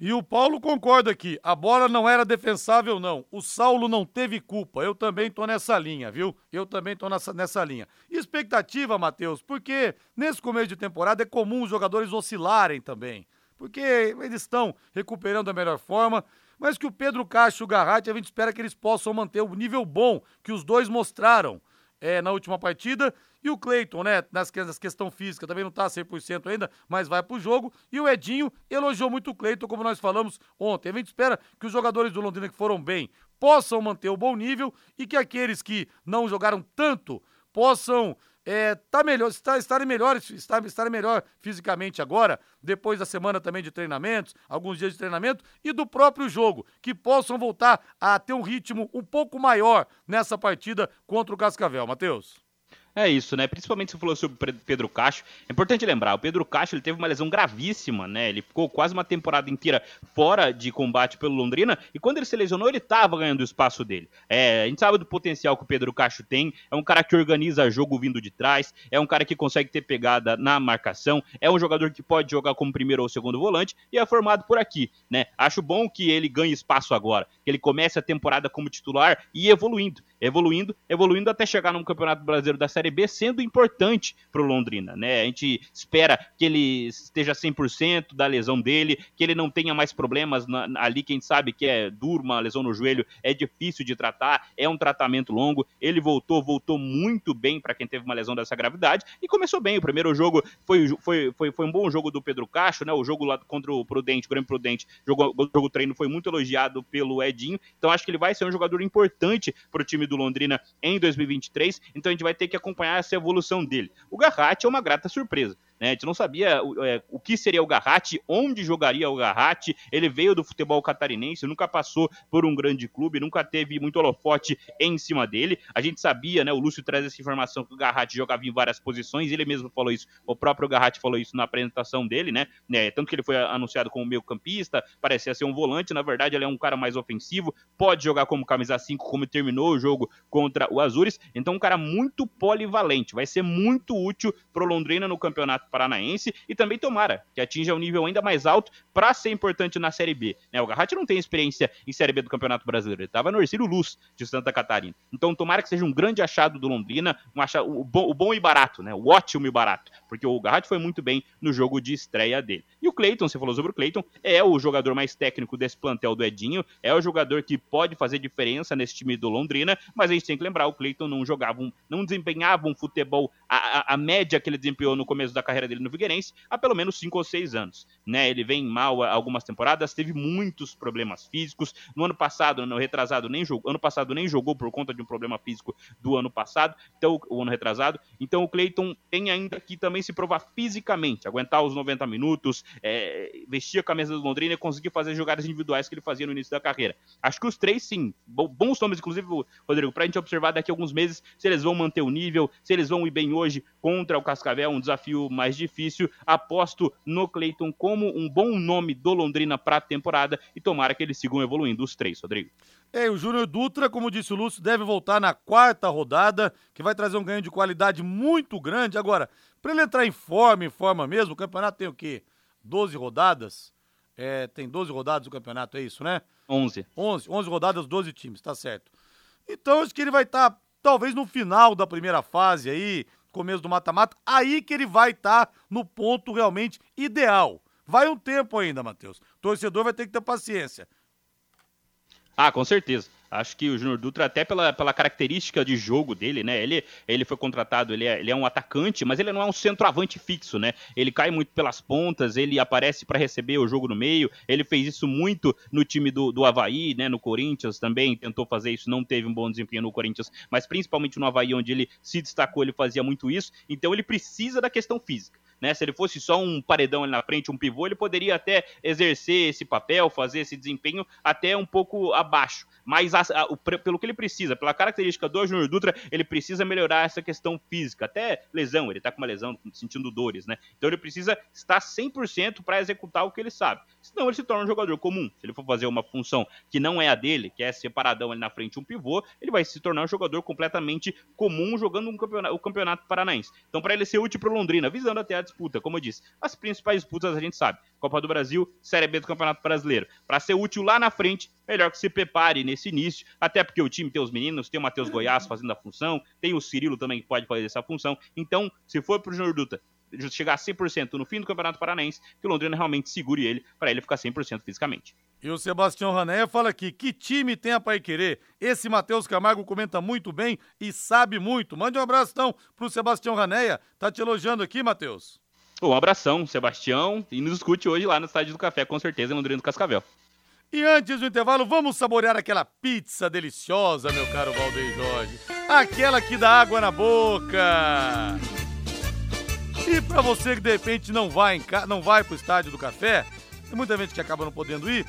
E o Paulo concorda aqui, a bola não era defensável não, o Saulo não teve culpa, eu também tô nessa linha, viu? Eu também tô nessa, nessa linha. Expectativa, Matheus, porque nesse começo de temporada é comum os jogadores oscilarem também, porque eles estão recuperando a melhor forma, mas que o Pedro Castro e o Garratti, a gente espera que eles possam manter o nível bom que os dois mostraram é, na última partida e o Cleiton, né, nas, nas questão física, também não tá 100% ainda, mas vai pro jogo. E o Edinho elogiou muito o Cleiton, como nós falamos ontem. A gente espera que os jogadores do Londrina que foram bem possam manter o bom nível e que aqueles que não jogaram tanto possam é, tá melhor, estar, estarem melhores, estar, estarem melhor fisicamente agora, depois da semana também de treinamentos, alguns dias de treinamento e do próprio jogo, que possam voltar a ter um ritmo um pouco maior nessa partida contra o Cascavel. Matheus. É isso, né? Principalmente você falou sobre o Pedro Cacho. É importante lembrar, o Pedro Cacho ele teve uma lesão gravíssima, né? Ele ficou quase uma temporada inteira fora de combate pelo Londrina e quando ele se lesionou, ele estava ganhando o espaço dele. É, a gente sabe do potencial que o Pedro Cacho tem. É um cara que organiza jogo vindo de trás, é um cara que consegue ter pegada na marcação, é um jogador que pode jogar como primeiro ou segundo volante e é formado por aqui, né? Acho bom que ele ganhe espaço agora, que ele comece a temporada como titular e evoluindo evoluindo, evoluindo até chegar no Campeonato Brasileiro da Série Sendo importante para o Londrina, né? A gente espera que ele esteja 100% da lesão dele, que ele não tenha mais problemas na, ali, quem sabe que é duro, uma lesão no joelho, é difícil de tratar, é um tratamento longo. Ele voltou, voltou muito bem para quem teve uma lesão dessa gravidade e começou bem. O primeiro jogo foi, foi, foi, foi um bom jogo do Pedro Cacho, né? O jogo lá contra o Prudente, o Grêmio Prudente, jogo, o jogo treino foi muito elogiado pelo Edinho, então acho que ele vai ser um jogador importante para o time do Londrina em 2023, então a gente vai ter que acompanhar essa evolução dele. O Garratti é uma grata surpresa. Né? A gente não sabia o, é, o que seria o Garratti, onde jogaria o Garratti. Ele veio do futebol catarinense, nunca passou por um grande clube, nunca teve muito holofote em cima dele. A gente sabia, né? O Lúcio traz essa informação que o Garratti jogava em várias posições, ele mesmo falou isso, o próprio Garratti falou isso na apresentação dele, né? né? Tanto que ele foi anunciado como meio campista, parecia ser um volante, na verdade ele é um cara mais ofensivo, pode jogar como camisa 5, como terminou o jogo contra o Azures, então um cara muito polivalente, vai ser muito útil pro Londrina no Campeonato Paranaense e também tomara que atinja um nível ainda mais alto para ser importante na Série B. Né? O Garratti não tem experiência em Série B do Campeonato Brasileiro, ele estava no Ercílio Luz de Santa Catarina. Então tomara que seja um grande achado do Londrina, um achado, o, bom, o bom e barato, né? o ótimo e barato, porque o Garratti foi muito bem no jogo de estreia dele. E o Cleiton, você falou sobre o Cleiton, é o jogador mais técnico desse plantel do Edinho, é o jogador que pode fazer diferença nesse time do Londrina, mas a gente tem que lembrar, o Cleiton não jogava, um, não desempenhava um futebol, a, a, a, média que ele desempenhou no começo da carreira dele no Figueirense, há pelo menos 5 ou 6 anos, né, ele vem mal algumas temporadas, teve muitos problemas físicos, no ano passado, no retrasado, nem jogou, ano passado nem jogou por conta de um problema físico do ano passado, então, o ano retrasado, então o Cleiton tem ainda que também se provar fisicamente, aguentar os 90 minutos, é, vestir a camisa do Londrina e conseguir fazer jogadas individuais que ele fazia no início da carreira. Acho que os três, sim, bons nomes, inclusive, Rodrigo, pra gente observar daqui a alguns meses se eles vão manter o nível, se eles vão ir bem hoje contra o Cascavel, um desafio mais difícil. Aposto no Cleiton como um bom nome do Londrina para a temporada e tomara que eles sigam evoluindo os três, Rodrigo. É, o Júnior Dutra, como disse o Lúcio, deve voltar na quarta rodada, que vai trazer um ganho de qualidade muito grande. Agora, para ele entrar em forma, em forma mesmo, o campeonato tem o quê? 12 rodadas? É, tem 12 rodadas o campeonato, é isso, né? 11. 11, 11 rodadas, 12 times, tá certo. Então, acho que ele vai estar, tá, talvez no final da primeira fase aí, começo do mata-mata, aí que ele vai estar tá no ponto realmente ideal. Vai um tempo ainda, Matheus. Torcedor vai ter que ter paciência. Ah, com certeza. Acho que o Júnior Dutra, até pela, pela característica de jogo dele, né? Ele, ele foi contratado, ele é, ele é um atacante, mas ele não é um centroavante fixo, né? Ele cai muito pelas pontas, ele aparece para receber o jogo no meio. Ele fez isso muito no time do, do Havaí, né? No Corinthians também tentou fazer isso, não teve um bom desempenho no Corinthians, mas principalmente no Havaí, onde ele se destacou, ele fazia muito isso. Então ele precisa da questão física. Né? Se ele fosse só um paredão ali na frente, um pivô, ele poderia até exercer esse papel, fazer esse desempenho até um pouco abaixo mas a, a, o, pelo que ele precisa, pela característica do Júnior Dutra, ele precisa melhorar essa questão física, até lesão, ele tá com uma lesão, sentindo dores, né? Então ele precisa estar 100% para executar o que ele sabe. Senão ele se torna um jogador comum. Se ele for fazer uma função que não é a dele, que é separadão ali na frente um pivô, ele vai se tornar um jogador completamente comum jogando um campeonato, o campeonato paranaense. Então para ele ser útil para Londrina, visando até a disputa, como eu disse, as principais disputas a gente sabe, Copa do Brasil, Série B do Campeonato Brasileiro. Para ser útil lá na frente, melhor que se prepare nesse início, até porque o time tem os meninos, tem o Matheus Goiás fazendo a função, tem o Cirilo também que pode fazer essa função. Então, se for pro Júnior Dutra chegar a 100% no fim do Campeonato Paranaense, que o Londrina realmente segure ele para ele ficar 100% fisicamente. E o Sebastião Ranéia fala aqui, que time tem a Pai Querer? Esse Matheus Camargo comenta muito bem e sabe muito. Mande um abraço então pro Sebastião Ranéia, tá te elogiando aqui, Matheus. Um abração, Sebastião, e nos escute hoje lá no Estádio do Café, com certeza, em Londrina do Cascavel. E antes do intervalo, vamos saborear aquela pizza deliciosa, meu caro Valdeir Jorge. Aquela que dá água na boca. E para você que de repente não vai em ca... não vai pro estádio do café, tem muita gente que acaba não podendo ir,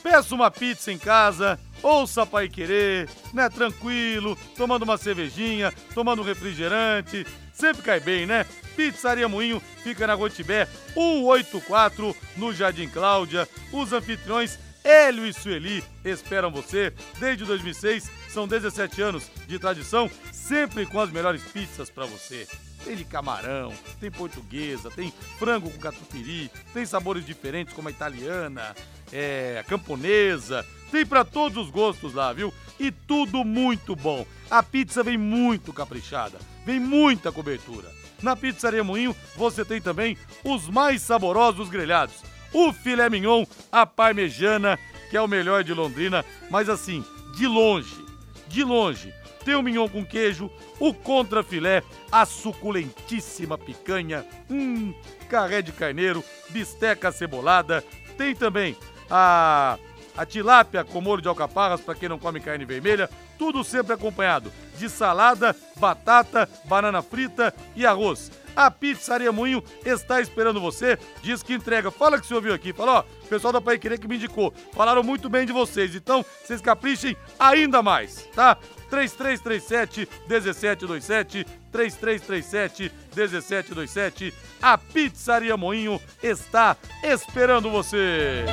peça uma pizza em casa, ouça Pai Querer, né, tranquilo, tomando uma cervejinha, tomando um refrigerante, sempre cai bem, né? Pizzaria Moinho fica na Rotibé 184, no Jardim Cláudia. Os anfitriões Hélio e Sueli esperam você. Desde 2006, são 17 anos de tradição, sempre com as melhores pizzas para você. Tem de camarão, tem portuguesa, tem frango com catupiry, tem sabores diferentes como a italiana, é, a camponesa, tem para todos os gostos lá, viu? E tudo muito bom. A pizza vem muito caprichada, vem muita cobertura. Na Pizzaria Moinho você tem também os mais saborosos grelhados o filé mignon, a parmejana, que é o melhor de Londrina, mas assim, de longe, de longe. Tem o mignon com queijo, o contrafilé, a suculentíssima picanha, hum, carré de carneiro, bisteca cebolada, tem também a a tilápia com molho de alcaparras para quem não come carne vermelha, tudo sempre acompanhado de salada, batata, banana frita e arroz. A Pizzaria Moinho está esperando você. Diz que entrega. Fala que você ouviu aqui. Fala, ó, o pessoal da Pai Querer que me indicou. Falaram muito bem de vocês. Então, vocês caprichem ainda mais, tá? 3337 1727 3337 1727 A Pizzaria Moinho está esperando você.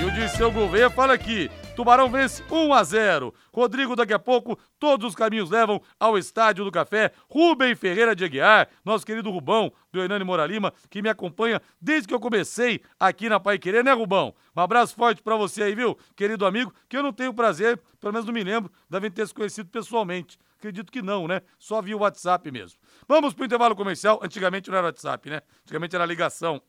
E o Dirceu Gouveia fala aqui. Tubarão vence 1 a 0. Rodrigo, daqui a pouco, todos os caminhos levam ao Estádio do Café. Rubem Ferreira de Aguiar, nosso querido Rubão, do Hernani Mora Lima, que me acompanha desde que eu comecei aqui na Pai Querer, né, Rubão? Um abraço forte para você aí, viu, querido amigo, que eu não tenho prazer, pelo menos não me lembro, devem ter se conhecido pessoalmente. Acredito que não, né? Só via o WhatsApp mesmo. Vamos pro intervalo comercial. Antigamente não era WhatsApp, né? Antigamente era ligação.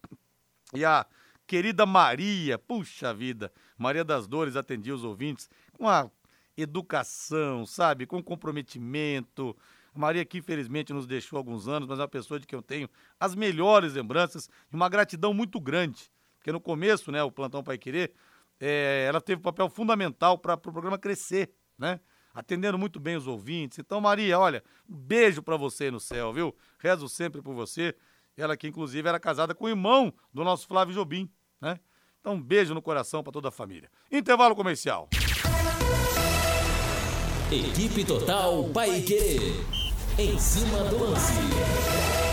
E a querida Maria, puxa vida, Maria das Dores atendia os ouvintes com a educação, sabe? Com comprometimento. Maria que infelizmente nos deixou alguns anos, mas é uma pessoa de quem eu tenho as melhores lembranças e uma gratidão muito grande. Porque no começo, né, o Plantão Pai Querer, é, ela teve um papel fundamental para o pro programa crescer, né? Atendendo muito bem os ouvintes. Então, Maria, olha, um beijo para você no céu, viu? Rezo sempre por você. Ela que, inclusive, era casada com o irmão do nosso Flávio Jobim, né? Então, um beijo no coração para toda a família. Intervalo comercial. Equipe Total Paique. Em cima do lance.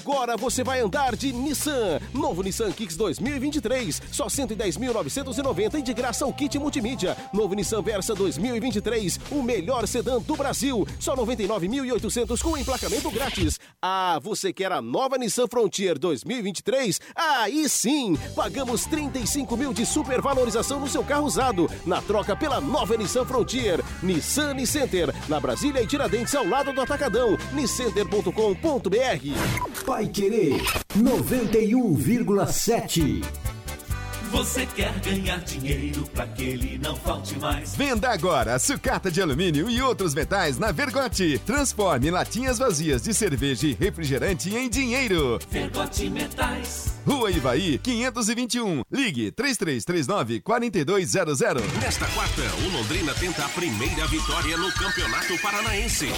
Agora você vai andar de Nissan. Novo Nissan Kicks 2023. Só 110.990 e de graça o kit multimídia. Novo Nissan Versa 2023. O melhor sedã do Brasil. Só 99.800 com emplacamento grátis. Ah, você quer a nova Nissan Frontier 2023? Aí sim! Pagamos 35 mil de supervalorização no seu carro usado. Na troca pela nova Nissan Frontier. Nissan Nicenter. Na Brasília e Tiradentes ao lado do Atacadão. Nicenter.com.br Pai Querer 91,7. Você quer ganhar dinheiro para que ele não falte mais? Venda agora sucata de alumínio e outros metais na Vergote. Transforme latinhas vazias de cerveja e refrigerante em dinheiro. Vergote Metais. Rua Ivaí, 521. Ligue 3339 4200. Nesta quarta, o Londrina tenta a primeira vitória no Campeonato Paranaense.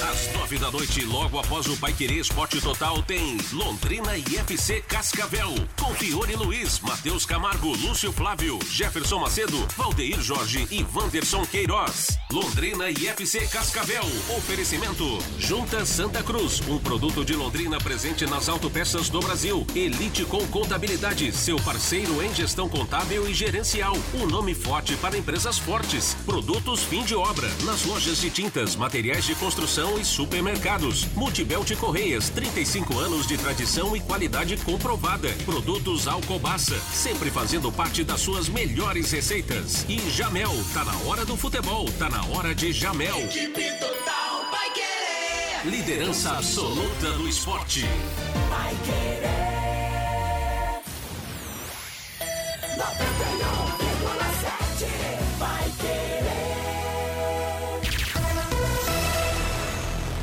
Às nove da noite, logo após o Paiquerê Esporte Total, tem Londrina e FC Cascavel. Com Fiore Luiz, Matheus Camargo, Lúcio Flávio, Jefferson Macedo, Valdeir Jorge e Wanderson Queiroz. Londrina e FC Cascavel. Oferecimento. Junta Santa Cruz, um produto de Londrina presente nas autopeças do Brasil. Elite com Contabilidade, seu parceiro em gestão contábil e gerencial. Um nome forte para empresas fortes. Produtos fim de obra. Nas lojas de tintas, materiais de construção e supermercados. Multibelt Correias, 35 anos de tradição e qualidade comprovada. Produtos Alcobaça, sempre fazendo parte das suas melhores receitas. E Jamel, tá na hora do futebol, tá na hora de Jamel. Equipe Total vai querer. Liderança absoluta do esporte. Vai querer.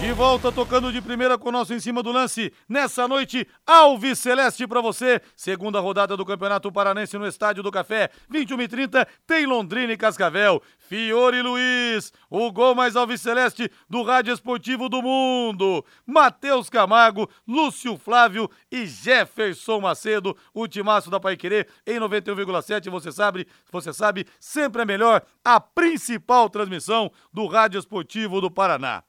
De volta tocando de primeira com o nosso em cima do lance. Nessa noite, Alves Celeste pra você. Segunda rodada do Campeonato Paranense no Estádio do Café. 21 e 30 tem Londrina e Cascavel. Fiore Luiz, o gol mais Alves Celeste do Rádio Esportivo do Mundo. Matheus Camargo, Lúcio Flávio e Jefferson Macedo. O timaço da Paiquerê em 91,7. Você sabe, você sabe, sempre é melhor a principal transmissão do Rádio Esportivo do Paraná.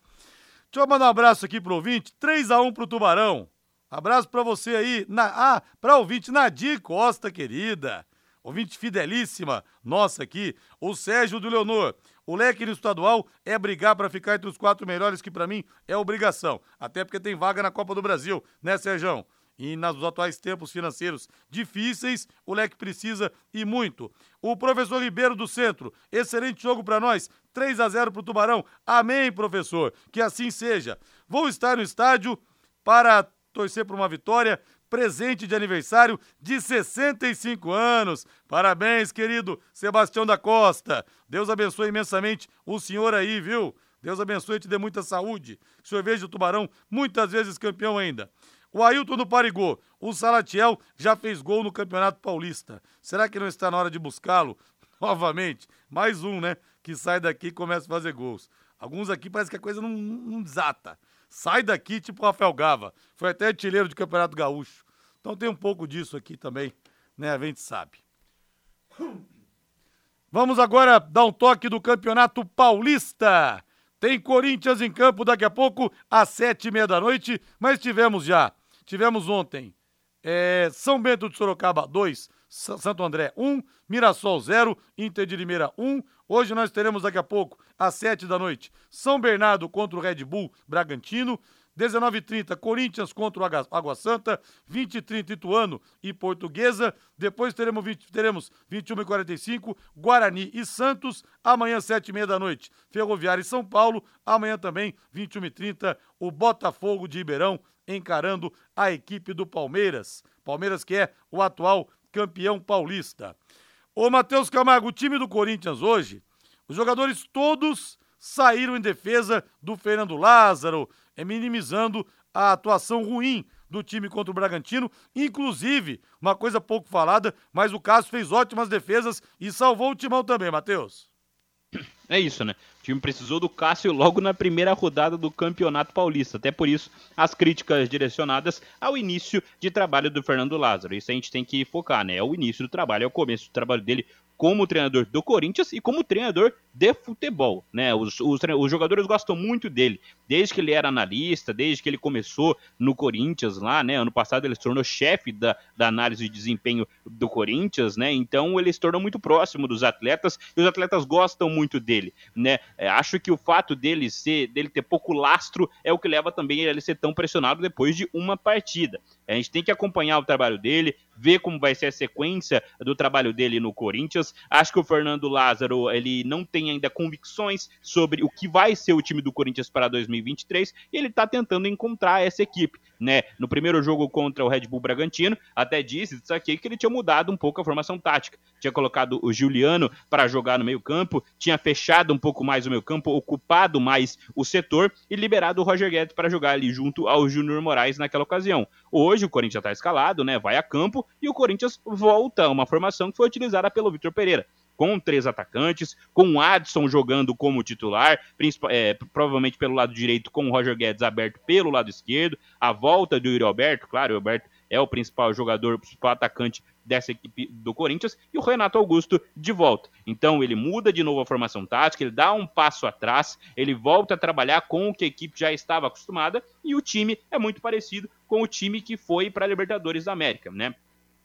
Deixa eu mandar um abraço aqui pro ouvinte, 3x1 pro Tubarão. Abraço pra você aí, na, ah, pra ouvinte Nadir Costa, querida. Ouvinte fidelíssima, nossa aqui, o Sérgio do Leonor. O leque no estadual é brigar pra ficar entre os quatro melhores, que pra mim é obrigação. Até porque tem vaga na Copa do Brasil, né, Sérgio? E nos atuais tempos financeiros difíceis, o leque precisa e muito. O professor Ribeiro do Centro, excelente jogo para nós, 3 a 0 pro Tubarão. Amém, professor. Que assim seja. Vou estar no estádio para torcer por uma vitória. presente de aniversário de 65 anos. Parabéns, querido Sebastião da Costa. Deus abençoe imensamente o senhor aí, viu? Deus abençoe e te dê muita saúde. O senhor veja o Tubarão muitas vezes campeão ainda. O Ailton do Parigô, o Salatiel já fez gol no Campeonato Paulista. Será que não está na hora de buscá-lo novamente? Mais um, né? Que sai daqui e começa a fazer gols. Alguns aqui parece que a coisa não, não desata. Sai daqui, tipo o Rafael Gava. Foi até artilheiro de Campeonato Gaúcho. Então tem um pouco disso aqui também, né? A gente sabe. Vamos agora dar um toque do Campeonato Paulista. Tem Corinthians em campo daqui a pouco, às sete e meia da noite, mas tivemos já, tivemos ontem, é, São Bento de Sorocaba 2, Santo André 1, um, Mirassol 0, Inter de Limeira 1. Um. Hoje nós teremos daqui a pouco, às sete da noite, São Bernardo contra o Red Bull Bragantino. 19h30, Corinthians contra o Água Santa, 20h30, Ituano e Portuguesa. Depois teremos, 20, teremos 21h45, Guarani e Santos. Amanhã, 7h30 da noite, Ferroviária e São Paulo. Amanhã também, 21h30, o Botafogo de Ribeirão encarando a equipe do Palmeiras. Palmeiras que é o atual campeão paulista. Ô Matheus Camargo, o time do Corinthians hoje, os jogadores todos saíram em defesa do Fernando Lázaro, é minimizando a atuação ruim do time contra o Bragantino. Inclusive, uma coisa pouco falada, mas o Cássio fez ótimas defesas e salvou o timão também, Matheus. É isso, né? O time precisou do Cássio logo na primeira rodada do Campeonato Paulista. Até por isso, as críticas direcionadas ao início de trabalho do Fernando Lázaro. Isso a gente tem que focar, né? É o início do trabalho, é o começo do trabalho dele como treinador do Corinthians e como treinador de futebol, né? Os, os, os, jogadores gostam muito dele, desde que ele era analista, desde que ele começou no Corinthians lá, né? Ano passado ele se tornou chefe da, da análise de desempenho do Corinthians, né? Então ele se tornou muito próximo dos atletas e os atletas gostam muito dele, né? É, acho que o fato dele ser, dele ter pouco lastro é o que leva também ele a ser tão pressionado depois de uma partida. A gente tem que acompanhar o trabalho dele, ver como vai ser a sequência do trabalho dele no Corinthians. Acho que o Fernando Lázaro, ele não tem ainda convicções sobre o que vai ser o time do Corinthians para 2023 e ele está tentando encontrar essa equipe. Né? No primeiro jogo contra o Red Bull Bragantino, até disse isso aqui que ele tinha mudado um pouco a formação tática. Tinha colocado o Juliano para jogar no meio-campo, tinha fechado um pouco mais o meio-campo, ocupado mais o setor e liberado o Roger Guedes para jogar ali junto ao Júnior Moraes naquela ocasião. Hoje o Corinthians já está escalado, né? Vai a campo e o Corinthians volta a uma formação que foi utilizada pelo Vitor Pereira com três atacantes, com o Adson jogando como titular, é, provavelmente pelo lado direito, com o Roger Guedes aberto pelo lado esquerdo, a volta do Yuri Alberto, claro, o Alberto é o principal jogador, o principal atacante dessa equipe do Corinthians, e o Renato Augusto de volta. Então ele muda de novo a formação tática, ele dá um passo atrás, ele volta a trabalhar com o que a equipe já estava acostumada, e o time é muito parecido com o time que foi para a Libertadores da América, né?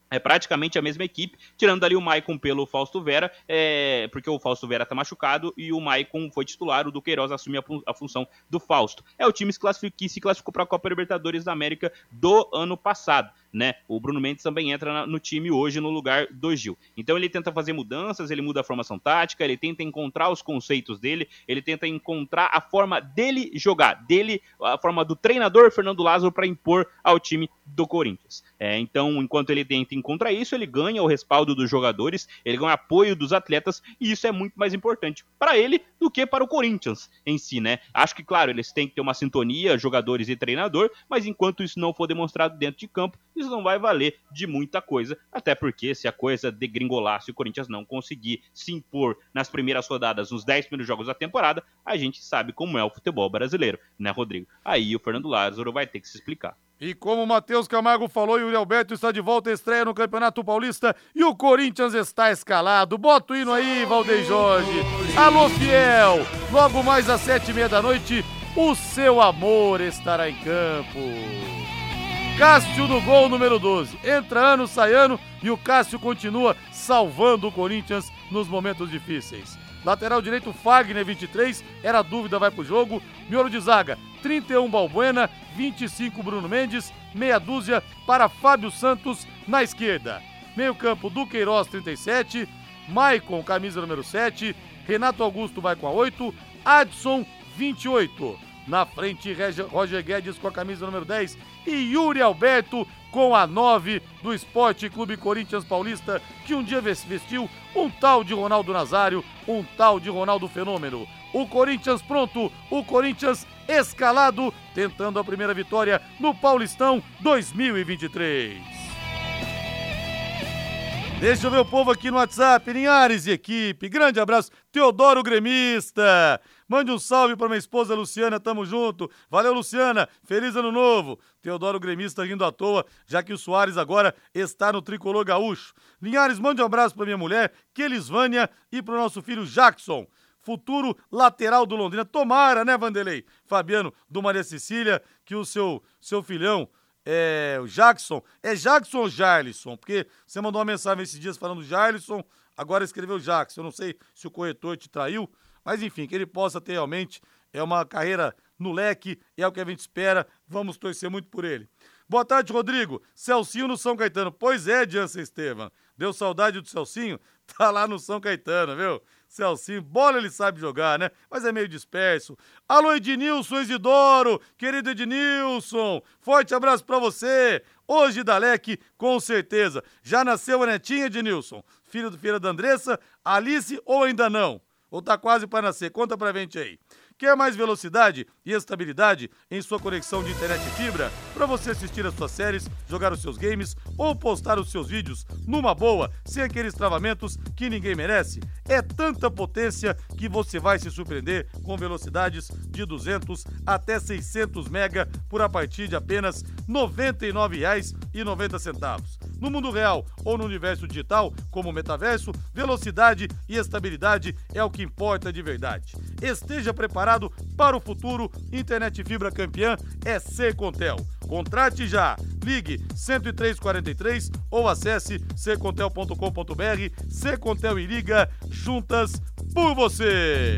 É praticamente a mesma equipe, tirando ali o Maicon pelo Fausto Vera, é, porque o Fausto Vera tá machucado e o Maicon foi titular, o Duqueiroz assume a, a função do Fausto. É o time que se classificou para a Copa Libertadores da América do ano passado né? O Bruno Mendes também entra no time hoje no lugar do Gil. Então ele tenta fazer mudanças, ele muda a formação tática, ele tenta encontrar os conceitos dele, ele tenta encontrar a forma dele jogar, dele, a forma do treinador Fernando Lázaro para impor ao time do Corinthians. É, então, enquanto ele tenta encontrar isso, ele ganha o respaldo dos jogadores, ele ganha o apoio dos atletas, e isso é muito mais importante para ele do que para o Corinthians em si, né? Acho que, claro, eles têm que ter uma sintonia, jogadores e treinador, mas enquanto isso não for demonstrado dentro de campo, isso não vai valer de muita coisa, até porque se a coisa degringolar, se o Corinthians não conseguir se impor nas primeiras rodadas, nos 10 primeiros jogos da temporada, a gente sabe como é o futebol brasileiro, né, Rodrigo? Aí o Fernando Lázaro vai ter que se explicar. E como o Matheus Camargo falou, e o Alberto está de volta, estreia no Campeonato Paulista e o Corinthians está escalado. Bota o hino aí, Valdeir Jorge. Alô, fiel! Logo mais às sete e meia da noite, o seu amor estará em campo. Cássio no gol número 12. Entra ano, sai ano e o Cássio continua salvando o Corinthians nos momentos difíceis. Lateral direito Fagner 23, era dúvida, vai pro jogo. Miolo de zaga 31 Balbuena, 25 Bruno Mendes, meia dúzia para Fábio Santos na esquerda. Meio-campo Duqueiroz 37, Maicon camisa número 7, Renato Augusto vai com a 8, Adson 28. Na frente, Roger Guedes com a camisa número 10 e Yuri Alberto com a 9 do Esporte Clube Corinthians Paulista, que um dia vestiu um tal de Ronaldo Nazário, um tal de Ronaldo Fenômeno. O Corinthians pronto, o Corinthians escalado, tentando a primeira vitória no Paulistão 2023. Deixa eu ver o povo aqui no WhatsApp. Linhares e equipe. Grande abraço. Teodoro Gremista. Mande um salve para minha esposa Luciana. Tamo junto. Valeu, Luciana. Feliz ano novo. Teodoro Gremista rindo à toa, já que o Soares agora está no tricolor gaúcho. Linhares, mande um abraço para minha mulher, Kelisvânia, e para o nosso filho Jackson futuro lateral do Londrina. Tomara, né, Vanderlei? Fabiano, do Maria Cecília, que o seu, seu filhão é, o Jackson. É Jackson ou Jarlisson? Porque você mandou uma mensagem esses dias falando Jarlisson, agora escreveu Jackson. Eu não sei se o corretor te traiu, mas enfim, que ele possa ter realmente é uma carreira no leque, é o que a gente espera. Vamos torcer muito por ele. Boa tarde, Rodrigo. Celcinho no São Caetano. Pois é, Jansen Estevam. Deu saudade do Celcinho? Tá lá no São Caetano, viu? Celcinho, bola ele sabe jogar, né? Mas é meio disperso. Alô, Ednilson Isidoro, querido Ednilson, forte abraço para você. Hoje, Dalek, com certeza. Já nasceu a netinha, Ednilson? Filho do filho da Andressa, Alice ou ainda não? Ou tá quase para nascer? Conta pra gente aí. Quer mais velocidade e estabilidade em sua conexão de internet e fibra para você assistir as suas séries, jogar os seus games ou postar os seus vídeos numa boa, sem aqueles travamentos que ninguém merece? É tanta potência que você vai se surpreender com velocidades de 200 até 600 mega por a partir de apenas R$ 99,90. No mundo real ou no universo digital, como o metaverso, velocidade e estabilidade é o que importa de verdade. Esteja preparado para o futuro. Internet fibra campeã é Secontel. Contrate já. Ligue 10343 ou acesse secontel.com.br. Secontel e liga juntas por você.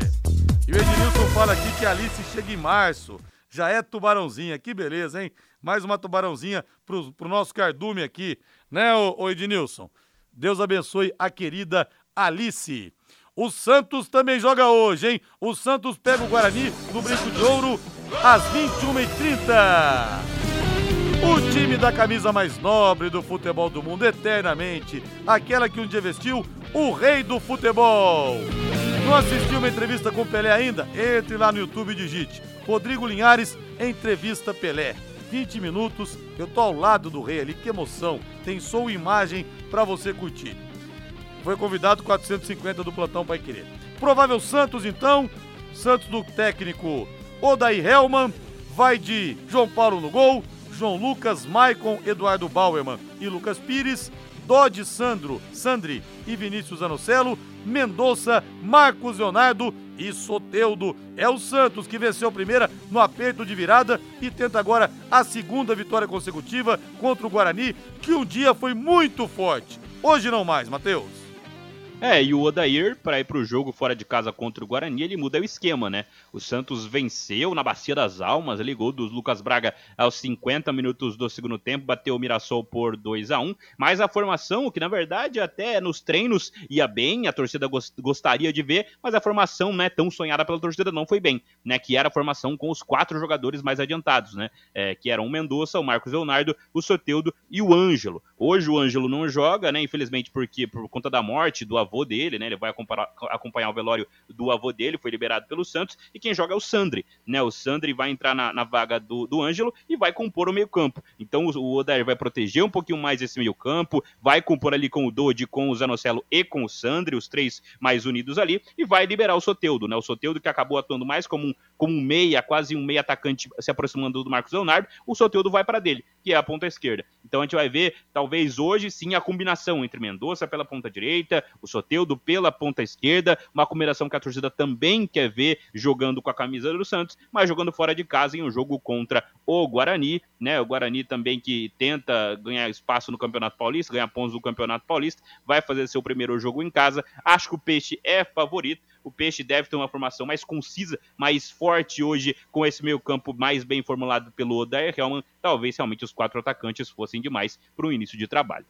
E o Ednilson fala aqui que a Alice chega em março. Já é tubarãozinha, que beleza, hein? Mais uma tubarãozinha pro, pro nosso cardume aqui, né, ô Ednilson? Deus abençoe a querida Alice. O Santos também joga hoje, hein? O Santos pega o Guarani no Brinco de Ouro às 21h30. O time da camisa mais nobre do futebol do mundo, eternamente. Aquela que um dia vestiu o rei do futebol. Não assistiu uma entrevista com Pelé ainda? Entre lá no YouTube e digite. Rodrigo Linhares, entrevista Pelé. 20 minutos, eu tô ao lado do rei ali, que emoção. Tem som e imagem para você curtir. Foi convidado 450 do plantão Pai Querer. Provável Santos, então. Santos do técnico Odair Helman. Vai de João Paulo no gol. João Lucas, Maicon, Eduardo Bauerman e Lucas Pires. Dodge Sandro, Sandri e Vinícius Anocelo. Mendonça, Marcos Leonardo e Soteudo. É o Santos que venceu a primeira no aperto de virada e tenta agora a segunda vitória consecutiva contra o Guarani, que um dia foi muito forte. Hoje não mais, Matheus. É, e o Odair, para ir pro jogo fora de casa contra o Guarani, ele muda o esquema, né? O Santos venceu na Bacia das Almas, ele gol dos Lucas Braga aos 50 minutos do segundo tempo, bateu o Mirassol por 2 a 1 mas a formação, que na verdade até nos treinos ia bem, a torcida gostaria de ver, mas a formação, né, tão sonhada pela torcida não foi bem, né? Que era a formação com os quatro jogadores mais adiantados, né? É, que eram o Mendonça, o Marcos Leonardo, o Soteudo e o Ângelo. Hoje o Ângelo não joga, né? Infelizmente, porque por conta da morte do avô dele, né? Ele vai acompanhar, acompanhar o velório do avô dele, foi liberado pelo Santos, e quem joga é o Sandri, né? O Sandri vai entrar na, na vaga do, do Ângelo e vai compor o meio-campo. Então o, o Odair vai proteger um pouquinho mais esse meio-campo, vai compor ali com o Dodi, com o Zanocelo e com o Sandri, os três mais unidos ali, e vai liberar o Soteudo, né? O Soteudo que acabou atuando mais como um, como um meia, quase um meia atacante se aproximando do Marcos Leonardo, o Soteudo vai para dele, que é a ponta esquerda. Então a gente vai ver, talvez hoje sim, a combinação entre Mendonça pela ponta direita, o Soteudo pela ponta esquerda, uma combinação que a torcida também quer ver jogando com a camisa do Santos, mas jogando fora de casa em um jogo contra o Guarani, né? O Guarani também que tenta ganhar espaço no Campeonato Paulista, ganhar pontos no Campeonato Paulista, vai fazer seu primeiro jogo em casa. Acho que o Peixe é favorito. O Peixe deve ter uma formação mais concisa, mais forte hoje, com esse meio-campo mais bem formulado pelo Odair Helman. Talvez realmente os quatro atacantes fossem demais para o início de trabalho.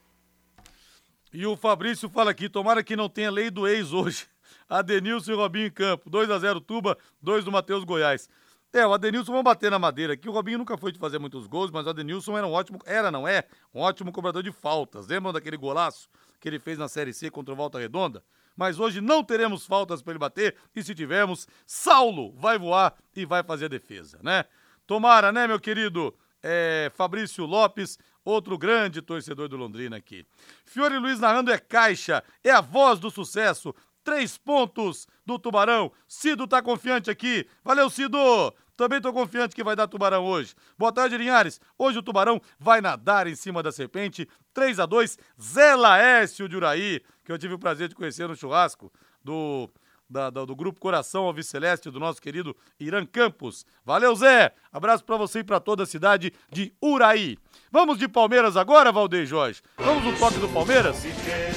E o Fabrício fala aqui: tomara que não tenha lei do ex hoje. Adenilson e Robinho em campo. 2 a 0 Tuba, 2 do Matheus Goiás. É, o Adenilson, vamos bater na madeira aqui. O Robinho nunca foi de fazer muitos gols, mas o Adenilson era um ótimo, era, não é? Um ótimo cobrador de faltas. Lembram daquele golaço que ele fez na Série C contra o Volta Redonda? Mas hoje não teremos faltas para ele bater, e se tivermos, Saulo vai voar e vai fazer a defesa, né? Tomara, né, meu querido é, Fabrício Lopes, outro grande torcedor do Londrina aqui. Fiore Luiz narrando é caixa, é a voz do sucesso. Três pontos do Tubarão. Cido tá confiante aqui. Valeu, Cido! Também tô confiante que vai dar Tubarão hoje. Boa tarde, Linhares. Hoje o Tubarão vai nadar em cima da serpente. 3 a 2 Zé Laércio de Uraí, que eu tive o prazer de conhecer no churrasco do da, da, do Grupo Coração Alves Celeste, do nosso querido Irã Campos. Valeu, Zé! Abraço para você e para toda a cidade de Uraí. Vamos de Palmeiras agora, Valdeir Jorge? Vamos no toque do Palmeiras?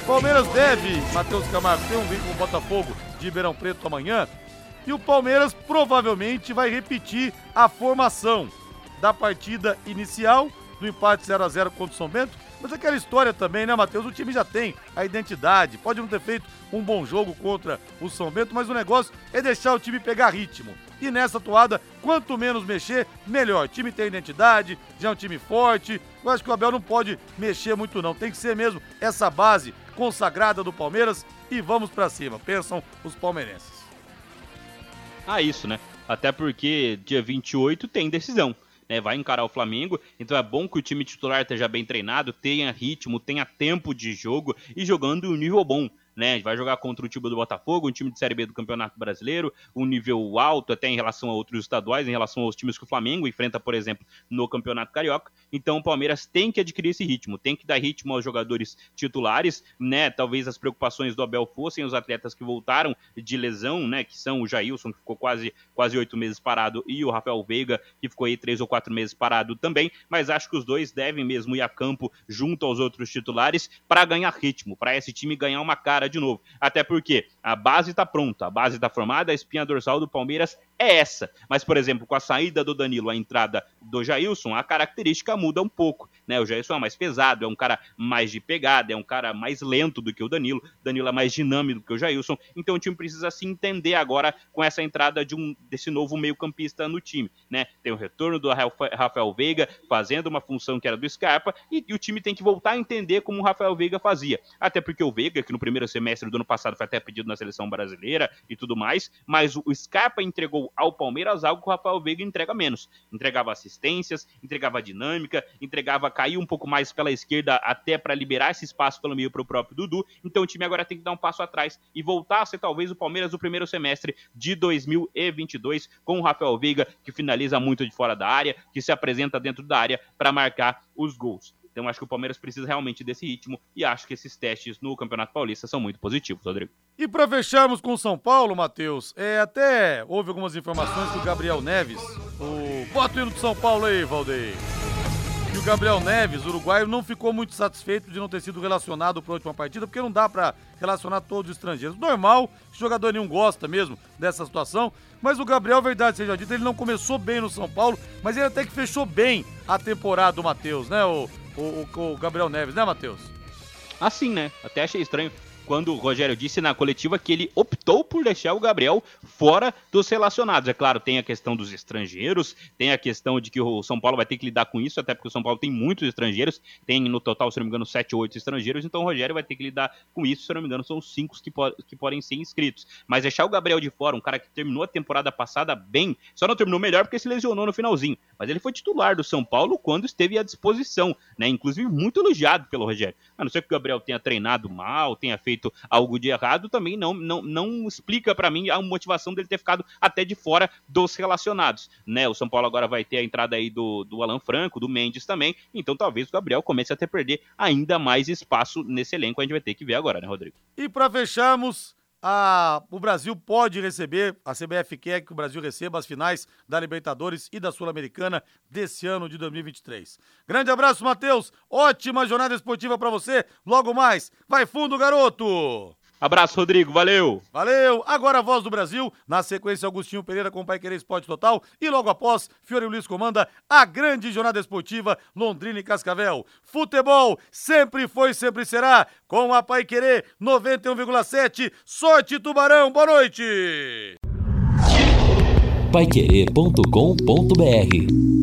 Palmeiras deve, Matheus Camargo, tem um vínculo com o Botafogo de Ribeirão Preto amanhã. E o Palmeiras provavelmente vai repetir a formação da partida inicial, do empate 0 a 0 contra o São Bento, mas aquela história também, né, Matheus? O time já tem a identidade, pode não ter feito um bom jogo contra o São Bento, mas o negócio é deixar o time pegar ritmo. E nessa toada, quanto menos mexer, melhor. O time tem identidade, já é um time forte. Eu acho que o Abel não pode mexer muito, não. Tem que ser mesmo essa base consagrada do Palmeiras e vamos para cima. Pensam os palmeirenses. Ah, isso, né? Até porque dia 28 tem decisão né, vai encarar o Flamengo. Então é bom que o time titular esteja bem treinado, tenha ritmo, tenha tempo de jogo e jogando em um nível bom né? Vai jogar contra o time do Botafogo, um time de Série B do Campeonato Brasileiro, um nível alto até em relação a outros estaduais, em relação aos times que o Flamengo enfrenta, por exemplo, no Campeonato Carioca. Então o Palmeiras tem que adquirir esse ritmo, tem que dar ritmo aos jogadores titulares, né? Talvez as preocupações do Abel fossem os atletas que voltaram de lesão, né? Que são o Jailson, que ficou quase quase oito meses parado, e o Rafael Veiga, que ficou aí três ou quatro meses parado também. Mas acho que os dois devem mesmo ir a campo junto aos outros titulares para ganhar ritmo, para esse time ganhar uma cara cara de novo. Até porque a base está pronta, a base está formada, a espinha dorsal do Palmeiras é essa. Mas, por exemplo, com a saída do Danilo, a entrada do Jailson, a característica muda um pouco. Né? O Jailson é mais pesado, é um cara mais de pegada, é um cara mais lento do que o Danilo. Danilo é mais dinâmico do que o Jailson. Então o time precisa se entender agora com essa entrada de um desse novo meio-campista no time. Né? Tem o retorno do Rafael Veiga fazendo uma função que era do Scarpa, e, e o time tem que voltar a entender como o Rafael Veiga fazia. Até porque o Veiga, que no primeiro semestre do ano passado foi até pedido na seleção brasileira e tudo mais, mas o Scarpa entregou ao Palmeiras algo que o Rafael Veiga entrega menos. Entregava assistências, entregava dinâmica, entregava cair um pouco mais pela esquerda até para liberar esse espaço pelo meio para o próprio Dudu. Então o time agora tem que dar um passo atrás e voltar a ser talvez o Palmeiras do primeiro semestre de 2022 com o Rafael Veiga que finaliza muito de fora da área, que se apresenta dentro da área para marcar os gols. Então acho que o Palmeiras precisa realmente desse ritmo e acho que esses testes no Campeonato Paulista são muito positivos, Rodrigo. E para fecharmos com o São Paulo, Matheus, é, até houve algumas informações que o Gabriel Neves, o... Bota o hino do São Paulo aí, Valdeir. E o Gabriel Neves, uruguaio, não ficou muito satisfeito de não ter sido relacionado para a última partida, porque não dá para relacionar todos os estrangeiros. Normal, jogador nenhum gosta mesmo dessa situação, mas o Gabriel, verdade seja dita, ele não começou bem no São Paulo, mas ele até que fechou bem a temporada do Matheus, né, o, o, o, Gabriel Neves, né, Matheus? Assim, né? Até achei estranho quando o Rogério disse na coletiva que ele optou por deixar o Gabriel fora dos relacionados. É claro, tem a questão dos estrangeiros, tem a questão de que o São Paulo vai ter que lidar com isso, até porque o São Paulo tem muitos estrangeiros, tem no total, se não me engano, 7 ou 8 estrangeiros, então o Rogério vai ter que lidar com isso, se não me engano, são os 5 que, po que podem ser inscritos. Mas deixar o Gabriel de fora, um cara que terminou a temporada passada bem, só não terminou melhor porque se lesionou no finalzinho, mas ele foi titular do São Paulo quando esteve à disposição, né? Inclusive muito elogiado pelo Rogério. A não ser que o Gabriel tenha treinado mal, tenha feito feito algo de errado, também não, não, não explica para mim a motivação dele ter ficado até de fora dos relacionados. Né? O São Paulo agora vai ter a entrada aí do, do Alan Franco, do Mendes também, então talvez o Gabriel comece a ter perder ainda mais espaço nesse elenco, a gente vai ter que ver agora, né, Rodrigo? E para fecharmos, a, o Brasil pode receber, a CBF quer que o Brasil receba as finais da Libertadores e da Sul-Americana desse ano de 2023. Grande abraço, Matheus. Ótima jornada esportiva para você. Logo mais, vai fundo, garoto! Abraço, Rodrigo. Valeu. Valeu. Agora a voz do Brasil. Na sequência, Augustinho Pereira com o Pai Querer Esporte Total. E logo após, Fiore Luiz comanda a grande jornada esportiva Londrina e Cascavel. Futebol sempre foi, sempre será. Com a Pai Querer 91,7. Sorte Tubarão. Boa noite. paiquerê.com.br